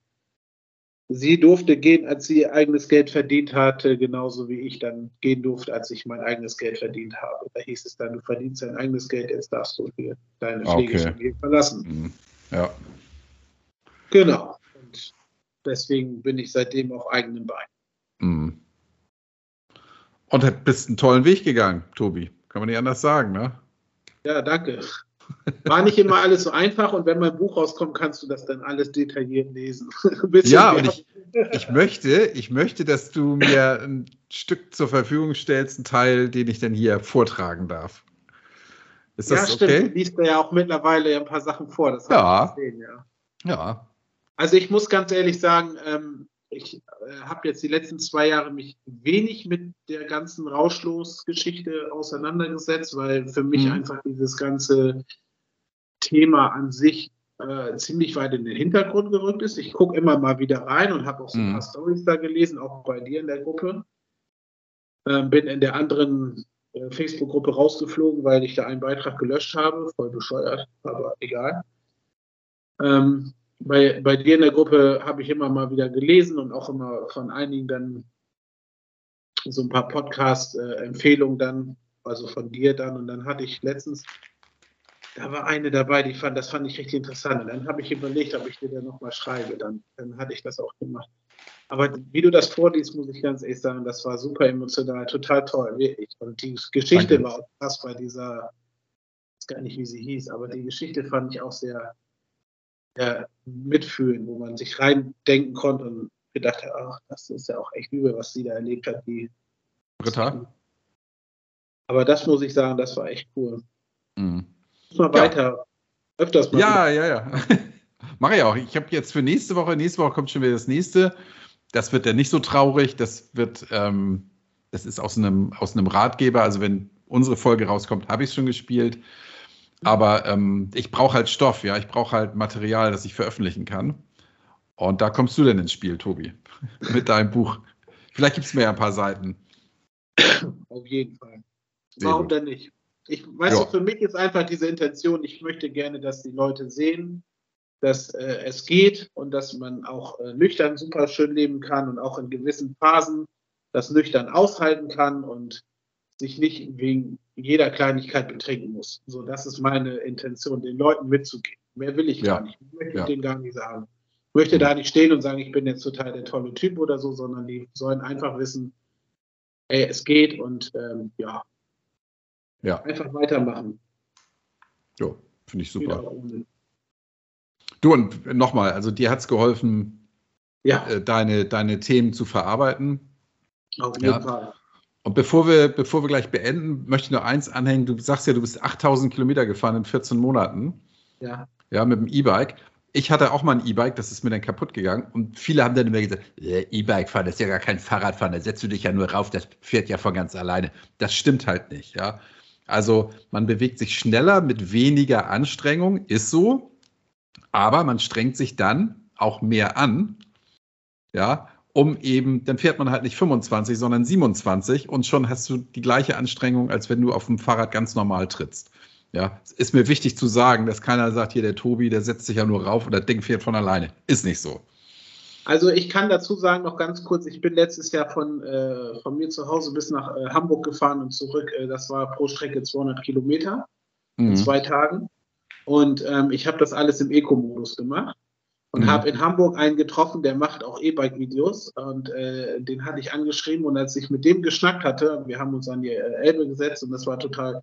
sie durfte gehen, als sie ihr eigenes Geld verdient hatte, genauso wie ich dann gehen durfte, als ich mein eigenes Geld verdient habe. Da hieß es dann, du verdienst dein eigenes Geld, jetzt darfst du hier deine Pflegefamilie okay. verlassen. Mhm. Ja. Genau deswegen bin ich seitdem auf eigenen Beinen. Mhm. Und bist einen tollen Weg gegangen, Tobi. Kann man nicht anders sagen, ne? Ja, danke. War nicht immer alles so einfach und wenn mein Buch rauskommt, kannst du das dann alles detailliert lesen. ja, und ich, ich, möchte, ich möchte, dass du mir ein Stück zur Verfügung stellst, einen Teil, den ich dann hier vortragen darf. Ist das ja, stimmt. okay? Du liest ja auch mittlerweile ein paar Sachen vor. Das ja. Gesehen, ja. Ja, also ich muss ganz ehrlich sagen, ähm, ich äh, habe jetzt die letzten zwei Jahre mich wenig mit der ganzen Rauschlos-Geschichte auseinandergesetzt, weil für mich mhm. einfach dieses ganze Thema an sich äh, ziemlich weit in den Hintergrund gerückt ist. Ich gucke immer mal wieder rein und habe auch so ein mhm. paar Stories da gelesen, auch bei dir in der Gruppe. Ähm, bin in der anderen äh, Facebook-Gruppe rausgeflogen, weil ich da einen Beitrag gelöscht habe. Voll bescheuert, aber egal. Ähm, bei, bei dir in der Gruppe habe ich immer mal wieder gelesen und auch immer von einigen dann so ein paar Podcast-Empfehlungen dann, also von dir dann. Und dann hatte ich letztens, da war eine dabei, die fand, das fand ich richtig interessant. Und dann habe ich überlegt, ob ich dir dann nochmal schreibe. Dann, dann hatte ich das auch gemacht. Aber wie du das vorliest, muss ich ganz ehrlich sagen, das war super emotional, total toll, wirklich. Und die Geschichte Danke. war auch krass bei dieser, ich weiß gar nicht, wie sie hieß, aber die Geschichte fand ich auch sehr, ja, mitfühlen, wo man sich reindenken konnte und gedacht hat, ach, das ist ja auch echt übel, was sie da erlebt hat. Die Britta? Aber das muss ich sagen, das war echt cool. Mhm. Muss mal ja. weiter, öfters mal. Ja, wieder. ja, ja. Mache ich auch. Ich habe jetzt für nächste Woche, nächste Woche kommt schon wieder das nächste. Das wird ja nicht so traurig. Das wird, ähm, das ist aus einem, aus einem Ratgeber. Also wenn unsere Folge rauskommt, habe ich es schon gespielt. Aber ähm, ich brauche halt Stoff, ja, ich brauche halt Material, das ich veröffentlichen kann. Und da kommst du denn ins Spiel, Tobi, mit deinem Buch. Vielleicht gibt es mir ja ein paar Seiten. Auf jeden Fall. Warum denn nicht? Ich weiß, ja. für mich ist einfach diese Intention, ich möchte gerne, dass die Leute sehen, dass äh, es geht und dass man auch äh, nüchtern super schön leben kann und auch in gewissen Phasen das nüchtern aushalten kann und sich nicht wegen jeder Kleinigkeit betrinken muss. So, das ist meine Intention, den Leuten mitzugeben. Mehr will ich ja. gar nicht. Ich möchte ja. denen gar nicht sagen. Ich möchte da nicht stehen und sagen, ich bin jetzt total der tolle Typ oder so, sondern die sollen einfach wissen, ey, es geht und ähm, ja. ja. Einfach weitermachen. Ja, finde ich super. Du und nochmal, also dir hat es geholfen, ja. äh, deine, deine Themen zu verarbeiten. Auf jeden ja. Fall. Und bevor wir, bevor wir gleich beenden, möchte ich nur eins anhängen. Du sagst ja, du bist 8000 Kilometer gefahren in 14 Monaten. Ja. Ja, mit dem E-Bike. Ich hatte auch mal ein E-Bike, das ist mir dann kaputt gegangen. Und viele haben dann immer gesagt, äh, E-Bike fahren, das ist ja gar kein Fahrradfahren, da setzt du dich ja nur rauf, das fährt ja von ganz alleine. Das stimmt halt nicht, ja. Also man bewegt sich schneller mit weniger Anstrengung, ist so. Aber man strengt sich dann auch mehr an, ja, um eben, dann fährt man halt nicht 25, sondern 27 und schon hast du die gleiche Anstrengung, als wenn du auf dem Fahrrad ganz normal trittst. Ja, ist mir wichtig zu sagen, dass keiner sagt, hier der Tobi, der setzt sich ja nur rauf und das Ding fährt von alleine. Ist nicht so. Also ich kann dazu sagen, noch ganz kurz, ich bin letztes Jahr von, äh, von mir zu Hause bis nach äh, Hamburg gefahren und zurück. Äh, das war pro Strecke 200 Kilometer mhm. in zwei Tagen. Und ähm, ich habe das alles im Eco-Modus gemacht und mhm. habe in Hamburg einen getroffen, der macht auch E-Bike-Videos und äh, den hatte ich angeschrieben und als ich mit dem geschnackt hatte, wir haben uns an die äh, Elbe gesetzt und das war total,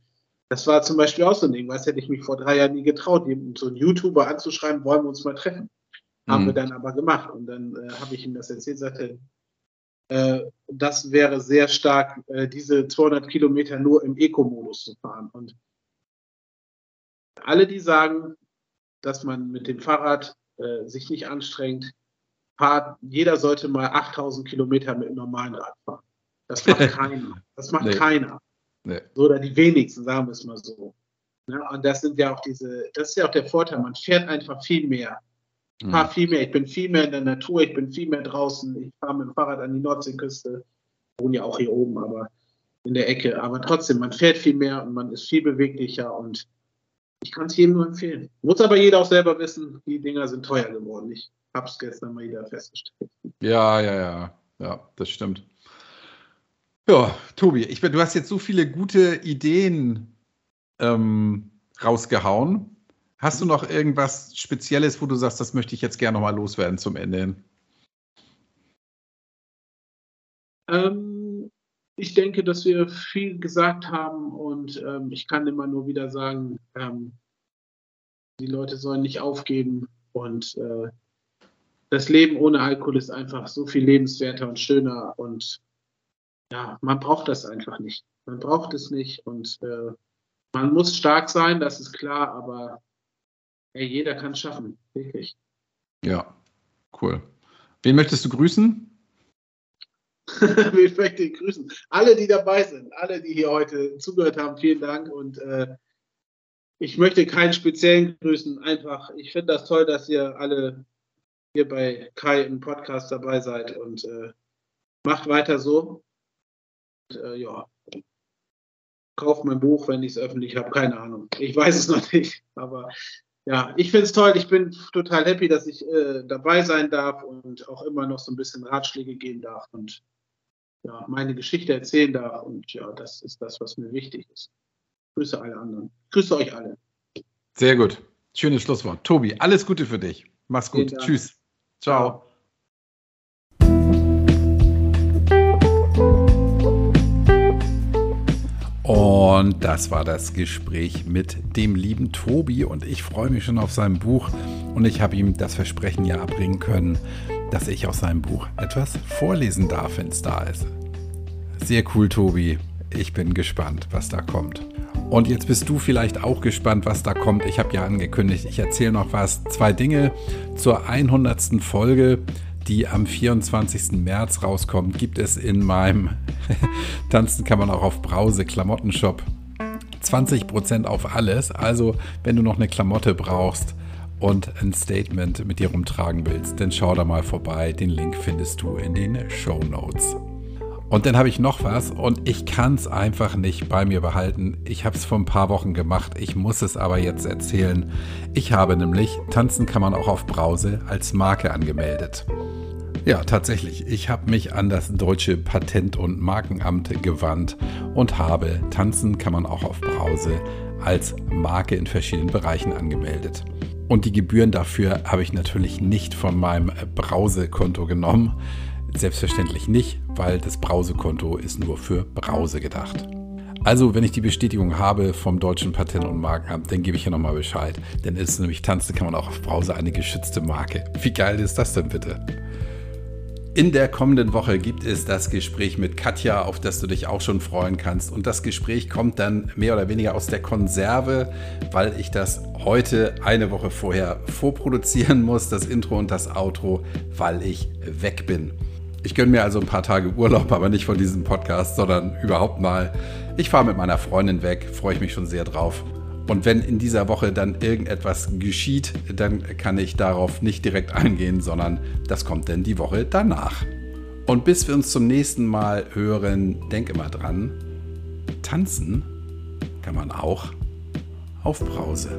das war zum Beispiel auch so ein Ding, was hätte ich mich vor drei Jahren nie getraut, so einen YouTuber anzuschreiben, wollen wir uns mal treffen. Mhm. Haben wir dann aber gemacht und dann äh, habe ich ihm das erzählt, sagte, äh, das wäre sehr stark, äh, diese 200 Kilometer nur im Eco-Modus zu fahren und alle, die sagen, dass man mit dem Fahrrad äh, sich nicht anstrengt. Fahrt, jeder sollte mal 8000 Kilometer mit einem normalen Rad fahren. Das macht keiner. Das macht nee. keiner. Nee. Oder die wenigsten, sagen wir es mal so. Ja, und das sind ja auch diese, das ist ja auch der Vorteil, man fährt einfach viel mehr. Mhm. viel mehr, ich bin viel mehr in der Natur, ich bin viel mehr draußen, ich fahre mit dem Fahrrad an die Nordseeküste, wohne ja auch hier oben, aber in der Ecke. Aber trotzdem, man fährt viel mehr und man ist viel beweglicher und ich kann es jedem nur empfehlen. Muss aber jeder auch selber wissen, die Dinger sind teuer geworden. Ich habe es gestern mal wieder festgestellt. Ja, ja, ja. Ja, das stimmt. Ja, Tobi, ich, du hast jetzt so viele gute Ideen ähm, rausgehauen. Hast du noch irgendwas Spezielles, wo du sagst, das möchte ich jetzt gerne nochmal loswerden zum Ende hin? Ähm, ich denke, dass wir viel gesagt haben und ähm, ich kann immer nur wieder sagen, ähm, die Leute sollen nicht aufgeben und äh, das Leben ohne Alkohol ist einfach so viel lebenswerter und schöner und ja, man braucht das einfach nicht. Man braucht es nicht und äh, man muss stark sein, das ist klar, aber ey, jeder kann es schaffen, wirklich. Ja, cool. Wen möchtest du grüßen? ich möchte grüßen. Alle, die dabei sind, alle, die hier heute zugehört haben, vielen Dank. Und äh, ich möchte keinen speziellen grüßen. Einfach, ich finde das toll, dass ihr alle hier bei Kai im Podcast dabei seid und äh, macht weiter so. Und, äh, ja, kauft mein Buch, wenn ich es öffentlich habe. Keine Ahnung. Ich weiß es noch nicht, aber ja, ich finde es toll. Ich bin total happy, dass ich äh, dabei sein darf und auch immer noch so ein bisschen Ratschläge geben darf. Und ja, meine Geschichte erzählen darf. Und ja, das ist das, was mir wichtig ist. Grüße alle anderen. Grüße euch alle. Sehr gut. Schönes Schlusswort. Tobi, alles Gute für dich. Mach's gut. Tschüss. Ciao. Und das war das Gespräch mit dem lieben Tobi und ich freue mich schon auf sein Buch und ich habe ihm das Versprechen ja abbringen können, dass ich aus seinem Buch etwas vorlesen darf, wenn es da ist. Sehr cool, Tobi. Ich bin gespannt, was da kommt. Und jetzt bist du vielleicht auch gespannt, was da kommt. Ich habe ja angekündigt, ich erzähle noch was. Zwei Dinge zur 100. Folge, die am 24. März rauskommt, gibt es in meinem Tanzen kann man auch auf Brause Klamottenshop 20% auf alles. Also, wenn du noch eine Klamotte brauchst, und ein Statement mit dir rumtragen willst, dann schau da mal vorbei. Den Link findest du in den Show Notes. Und dann habe ich noch was und ich kann es einfach nicht bei mir behalten. Ich habe es vor ein paar Wochen gemacht, ich muss es aber jetzt erzählen. Ich habe nämlich Tanzen kann man auch auf Brause als Marke angemeldet. Ja, tatsächlich. Ich habe mich an das deutsche Patent- und Markenamt gewandt und habe Tanzen kann man auch auf Brause als Marke in verschiedenen Bereichen angemeldet. Und die Gebühren dafür habe ich natürlich nicht von meinem Brause-Konto genommen. Selbstverständlich nicht, weil das Brausekonto ist nur für Brause gedacht. Also, wenn ich die Bestätigung habe vom Deutschen Patent- und Markenamt, dann gebe ich ja nochmal Bescheid. Denn ist nämlich Tanzen kann man auch auf Brause eine geschützte Marke. Wie geil ist das denn bitte? In der kommenden Woche gibt es das Gespräch mit Katja, auf das du dich auch schon freuen kannst. Und das Gespräch kommt dann mehr oder weniger aus der Konserve, weil ich das heute eine Woche vorher vorproduzieren muss, das Intro und das Outro, weil ich weg bin. Ich gönne mir also ein paar Tage Urlaub, aber nicht von diesem Podcast, sondern überhaupt mal. Ich fahre mit meiner Freundin weg, freue ich mich schon sehr drauf. Und wenn in dieser Woche dann irgendetwas geschieht, dann kann ich darauf nicht direkt eingehen, sondern das kommt dann die Woche danach. Und bis wir uns zum nächsten Mal hören, denk immer dran, tanzen kann man auch auf Brause.